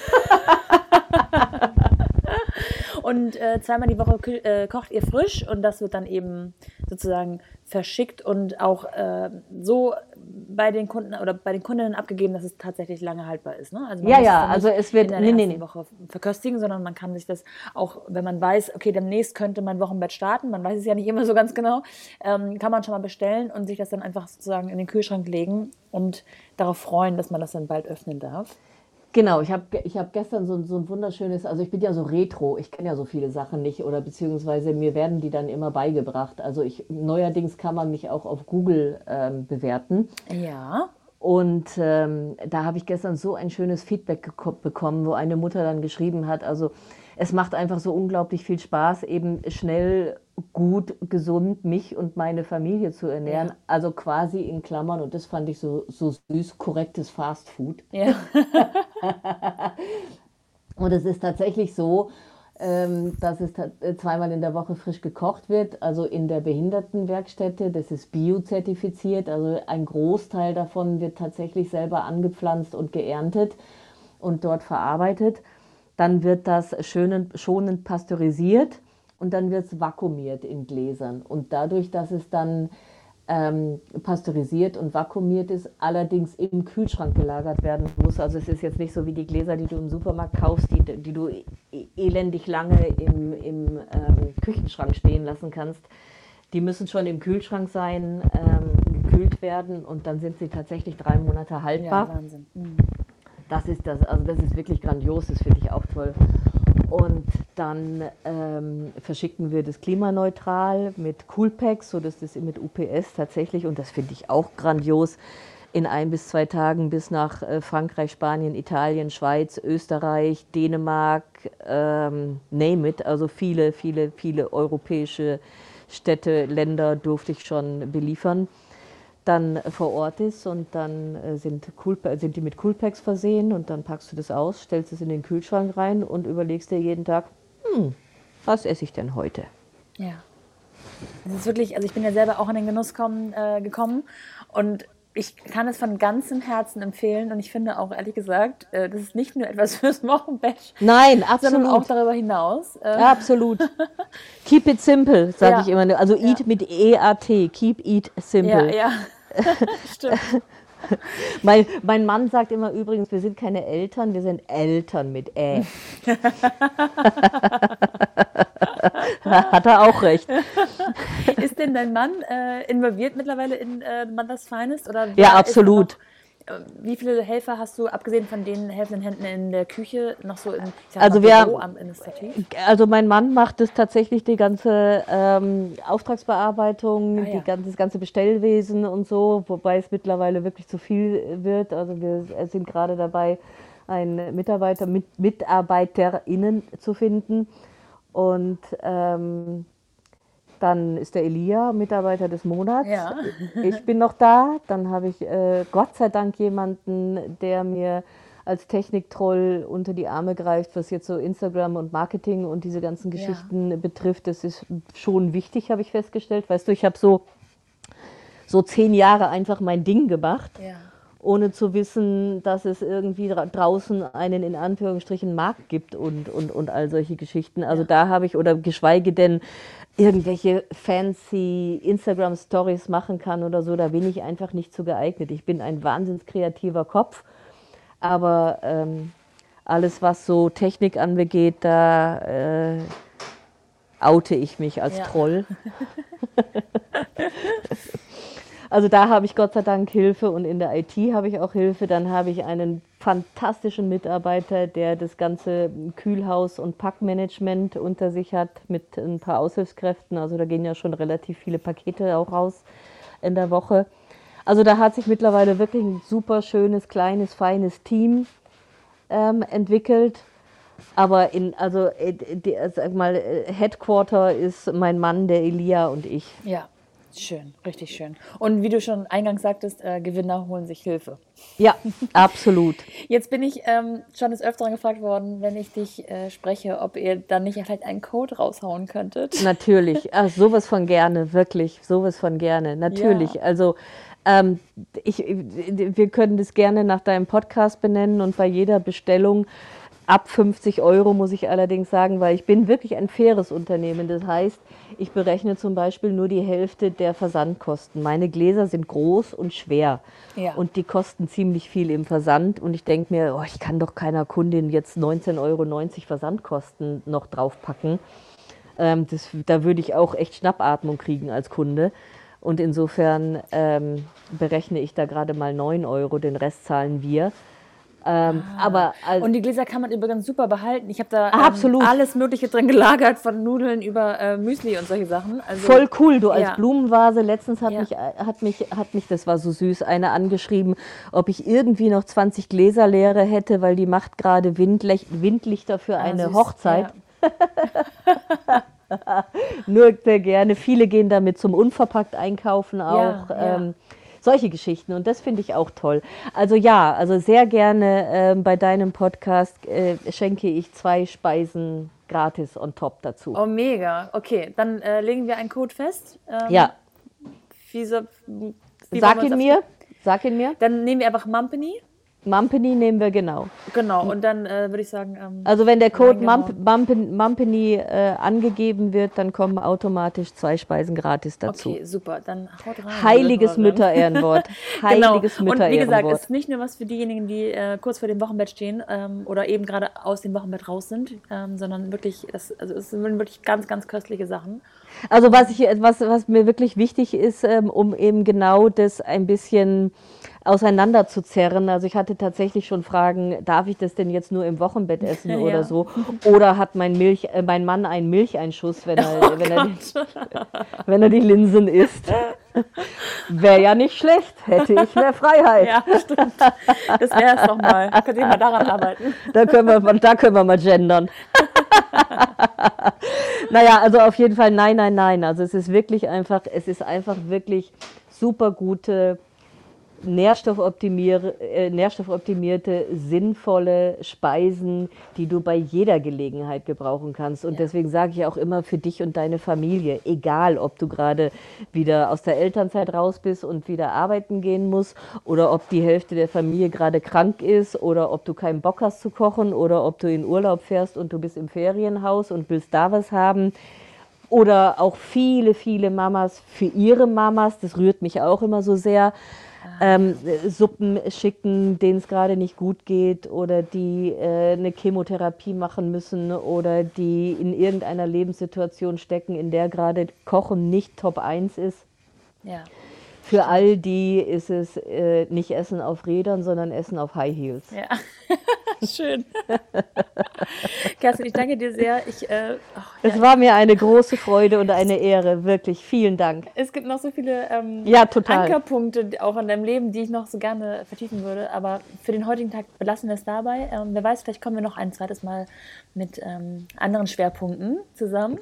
und äh, zweimal die Woche äh, kocht ihr frisch und das wird dann eben sozusagen verschickt und auch äh, so bei den Kunden oder bei den Kundinnen abgegeben, dass es tatsächlich lange haltbar ist. Ne? Also ja, ja, also es wird in der nee, nee, Woche verköstigen, sondern man kann sich das auch, wenn man weiß, okay, demnächst könnte mein Wochenbett starten, man weiß es ja nicht immer so ganz genau, ähm, kann man schon mal bestellen und sich das dann einfach sozusagen in den Kühlschrank legen und darauf freuen, dass man das dann bald öffnen darf. Genau, ich habe ich hab gestern so, so ein wunderschönes, also ich bin ja so retro, ich kenne ja so viele Sachen nicht oder beziehungsweise mir werden die dann immer beigebracht. Also ich neuerdings kann man mich auch auf Google ähm, bewerten. Ja. Und ähm, da habe ich gestern so ein schönes Feedback bekommen, wo eine Mutter dann geschrieben hat, also es macht einfach so unglaublich viel Spaß, eben schnell, gut, gesund mich und meine Familie zu ernähren. Ja. Also quasi in Klammern, und das fand ich so, so süß, korrektes Fast Food. Ja. und es ist tatsächlich so, ähm, dass es äh, zweimal in der Woche frisch gekocht wird, also in der Behindertenwerkstätte. Das ist biozertifiziert, also ein Großteil davon wird tatsächlich selber angepflanzt und geerntet und dort verarbeitet. Dann wird das schonend, schonend pasteurisiert und dann wird es vakuumiert in Gläsern. Und dadurch, dass es dann ähm, pasteurisiert und vakuumiert ist, allerdings im Kühlschrank gelagert werden muss. Also es ist jetzt nicht so wie die Gläser, die du im Supermarkt kaufst, die, die du e, elendig lange im, im ähm, Küchenschrank stehen lassen kannst. Die müssen schon im Kühlschrank sein, ähm, gekühlt werden und dann sind sie tatsächlich drei Monate haltbar. Ja, Wahnsinn. Mhm. Das ist das, also das ist wirklich grandios, das finde ich auch toll. Und dann ähm, verschicken wir das klimaneutral mit Coolpacks, sodass das mit UPS tatsächlich, und das finde ich auch grandios, in ein bis zwei Tagen bis nach äh, Frankreich, Spanien, Italien, Schweiz, Österreich, Dänemark, ähm, name it, also viele, viele, viele europäische Städte, Länder durfte ich schon beliefern dann vor Ort ist und dann äh, sind, cool, sind die mit Coolpacks versehen und dann packst du das aus, stellst es in den Kühlschrank rein und überlegst dir jeden Tag, hm, was esse ich denn heute? Ja. Das ist wirklich, also ich bin ja selber auch in den Genuss kommen, äh, gekommen und ich kann es von ganzem Herzen empfehlen und ich finde auch ehrlich gesagt, äh, das ist nicht nur etwas fürs Wochenbett. Nein, absolut. Sondern auch darüber hinaus. Äh. Absolut. Keep it simple, sage ja. ich immer. Also eat ja. mit E-A-T. Keep eat simple. Ja, ja. Stimmt. mein, mein Mann sagt immer übrigens, wir sind keine Eltern, wir sind Eltern mit Ä. Hat er auch recht. Ist denn dein Mann äh, involviert mittlerweile in äh, Mothers Finest? Oder ja, absolut. Äh, wie viele Helfer hast du, abgesehen von den helfenden Händen in der Küche, noch so im also Büro, am Administrativ? Also mein Mann macht das tatsächlich die ganze ähm, Auftragsbearbeitung, ah, ja. die ganze, das ganze Bestellwesen und so, wobei es mittlerweile wirklich zu viel wird. Also wir sind gerade dabei, einen Mitarbeiter mit MitarbeiterInnen zu finden. Und ähm, dann ist der Elia Mitarbeiter des Monats. Ja. Ich bin noch da. Dann habe ich äh, Gott sei Dank jemanden, der mir als Techniktroll unter die Arme greift, was jetzt so Instagram und Marketing und diese ganzen Geschichten ja. betrifft. Das ist schon wichtig, habe ich festgestellt. Weißt du, ich habe so, so zehn Jahre einfach mein Ding gemacht. Ja. Ohne zu wissen, dass es irgendwie draußen einen in Anführungsstrichen Markt gibt und, und, und all solche Geschichten. Also da habe ich, oder geschweige denn irgendwelche fancy Instagram-Stories machen kann oder so, da bin ich einfach nicht zu geeignet. Ich bin ein wahnsinns kreativer Kopf, aber ähm, alles, was so Technik anbegeht, da äh, oute ich mich als ja. Troll. Also da habe ich Gott sei Dank Hilfe und in der IT habe ich auch Hilfe. Dann habe ich einen fantastischen Mitarbeiter, der das ganze Kühlhaus- und Packmanagement unter sich hat mit ein paar Aushilfskräften. Also da gehen ja schon relativ viele Pakete auch raus in der Woche. Also da hat sich mittlerweile wirklich ein super schönes, kleines, feines Team ähm, entwickelt. Aber in, also, äh, die, sag mal, äh, Headquarter ist mein Mann, der Elia und ich. Ja. Schön, richtig schön. Und wie du schon eingangs sagtest, äh, Gewinner holen sich Hilfe. Ja, absolut. Jetzt bin ich ähm, schon des Öfteren gefragt worden, wenn ich dich äh, spreche, ob ihr dann nicht vielleicht einen Code raushauen könntet. Natürlich, Ach, sowas von gerne, wirklich, sowas von gerne, natürlich. Ja. Also ähm, ich, wir können das gerne nach deinem Podcast benennen und bei jeder Bestellung ab 50 Euro muss ich allerdings sagen, weil ich bin wirklich ein faires Unternehmen. Das heißt, ich berechne zum Beispiel nur die Hälfte der Versandkosten. Meine Gläser sind groß und schwer ja. und die kosten ziemlich viel im Versand. Und ich denke mir, oh, ich kann doch keiner Kundin jetzt 19,90 Euro Versandkosten noch draufpacken. Ähm, das, da würde ich auch echt Schnappatmung kriegen als Kunde. Und insofern ähm, berechne ich da gerade mal 9 Euro, den Rest zahlen wir. Ähm, ah. aber also und die Gläser kann man übrigens super behalten. Ich habe da ähm, alles Mögliche drin gelagert, von Nudeln über äh, Müsli und solche Sachen. Also, Voll cool, du als ja. Blumenvase. Letztens hat, ja. mich, hat, mich, hat mich, das war so süß, eine angeschrieben, ob ich irgendwie noch 20 Gläser leere hätte, weil die macht gerade Windlicht, Windlichter für ah, eine süß. Hochzeit. Ja. Nur sehr gerne. Viele gehen damit zum unverpackt einkaufen auch. Ähm, solche Geschichten. Und das finde ich auch toll. Also ja, also sehr gerne äh, bei deinem Podcast äh, schenke ich zwei Speisen gratis on top dazu. Oh, mega. Okay, dann äh, legen wir einen Code fest. Ähm, ja. Wie so, wie Sag ihn mir. Sag ihn mir. Dann nehmen wir einfach Mumpany. Mumpany nehmen wir genau. Genau, und dann äh, würde ich sagen. Ähm, also, wenn der Code genau. Mumpany äh, angegeben wird, dann kommen automatisch zwei Speisen gratis dazu. Okay, super. Dann haut rein. Heiliges Mütterehrenwort. Genau. Heiliges genau. Mütterehrenwort. Und wie gesagt, es ist nicht nur was für diejenigen, die äh, kurz vor dem Wochenbett stehen ähm, oder eben gerade aus dem Wochenbett raus sind, ähm, sondern wirklich, das, also es sind wirklich ganz, ganz köstliche Sachen. Also, was, ich, was, was mir wirklich wichtig ist, ähm, um eben genau das ein bisschen auseinanderzuzerren. Also ich hatte tatsächlich schon Fragen, darf ich das denn jetzt nur im Wochenbett essen ja. oder so? Oder hat mein, Milch, äh, mein Mann einen Milcheinschuss, wenn er, oh wenn, er die, wenn er die Linsen isst? Wäre ja nicht schlecht, hätte ich mehr Freiheit. Ja, stimmt. Das wäre es doch mal. Könnt ihr mal daran arbeiten. Da können wir, da können wir mal gendern. naja, also auf jeden Fall nein, nein, nein. Also es ist wirklich einfach, es ist einfach wirklich super gute nährstoffoptimier, äh, nährstoffoptimierte, sinnvolle Speisen, die du bei jeder Gelegenheit gebrauchen kannst. Und ja. deswegen sage ich auch immer für dich und deine Familie, egal ob du gerade wieder aus der Elternzeit raus bist und wieder arbeiten gehen musst oder ob die Hälfte der Familie gerade krank ist oder ob du keinen Bock hast zu kochen oder ob du in Urlaub fährst und du bist im Ferienhaus und willst da was haben. Oder auch viele, viele Mamas für ihre Mamas, das rührt mich auch immer so sehr ähm, Suppen schicken, denen es gerade nicht gut geht oder die äh, eine Chemotherapie machen müssen oder die in irgendeiner Lebenssituation stecken, in der gerade Kochen nicht Top 1 ist. Ja. Für all die ist es äh, nicht Essen auf Rädern, sondern Essen auf High Heels. Ja. Schön. Kerstin, ich danke dir sehr. Ich, äh, oh, es ja, war mir eine große Freude und eine Ehre, wirklich. Vielen Dank. Es gibt noch so viele ähm, ja. Ankerpunkte auch in deinem Leben, die ich noch so gerne vertiefen würde. Aber für den heutigen Tag belassen wir es dabei. Ähm, wer weiß, vielleicht kommen wir noch ein zweites Mal mit ähm, anderen Schwerpunkten zusammen.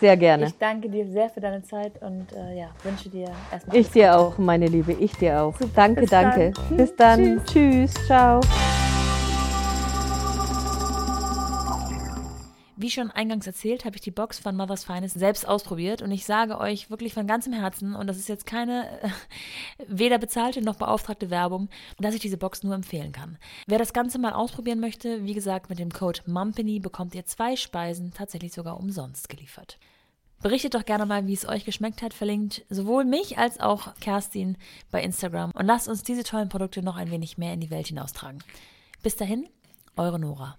Sehr gerne. Ich danke dir sehr für deine Zeit und äh, ja, wünsche dir erstmal. Ich dir auch, meine Liebe. Ich dir auch. Super. Danke, Bis danke. Dann. Bis dann. Tschüss. Tschüss. Ciao. Wie schon eingangs erzählt, habe ich die Box von Mother's Finest selbst ausprobiert und ich sage euch wirklich von ganzem Herzen, und das ist jetzt keine äh, weder bezahlte noch beauftragte Werbung, dass ich diese Box nur empfehlen kann. Wer das Ganze mal ausprobieren möchte, wie gesagt, mit dem Code MUMPANY bekommt ihr zwei Speisen tatsächlich sogar umsonst geliefert. Berichtet doch gerne mal, wie es euch geschmeckt hat. Verlinkt sowohl mich als auch Kerstin bei Instagram und lasst uns diese tollen Produkte noch ein wenig mehr in die Welt hinaustragen. Bis dahin, eure Nora.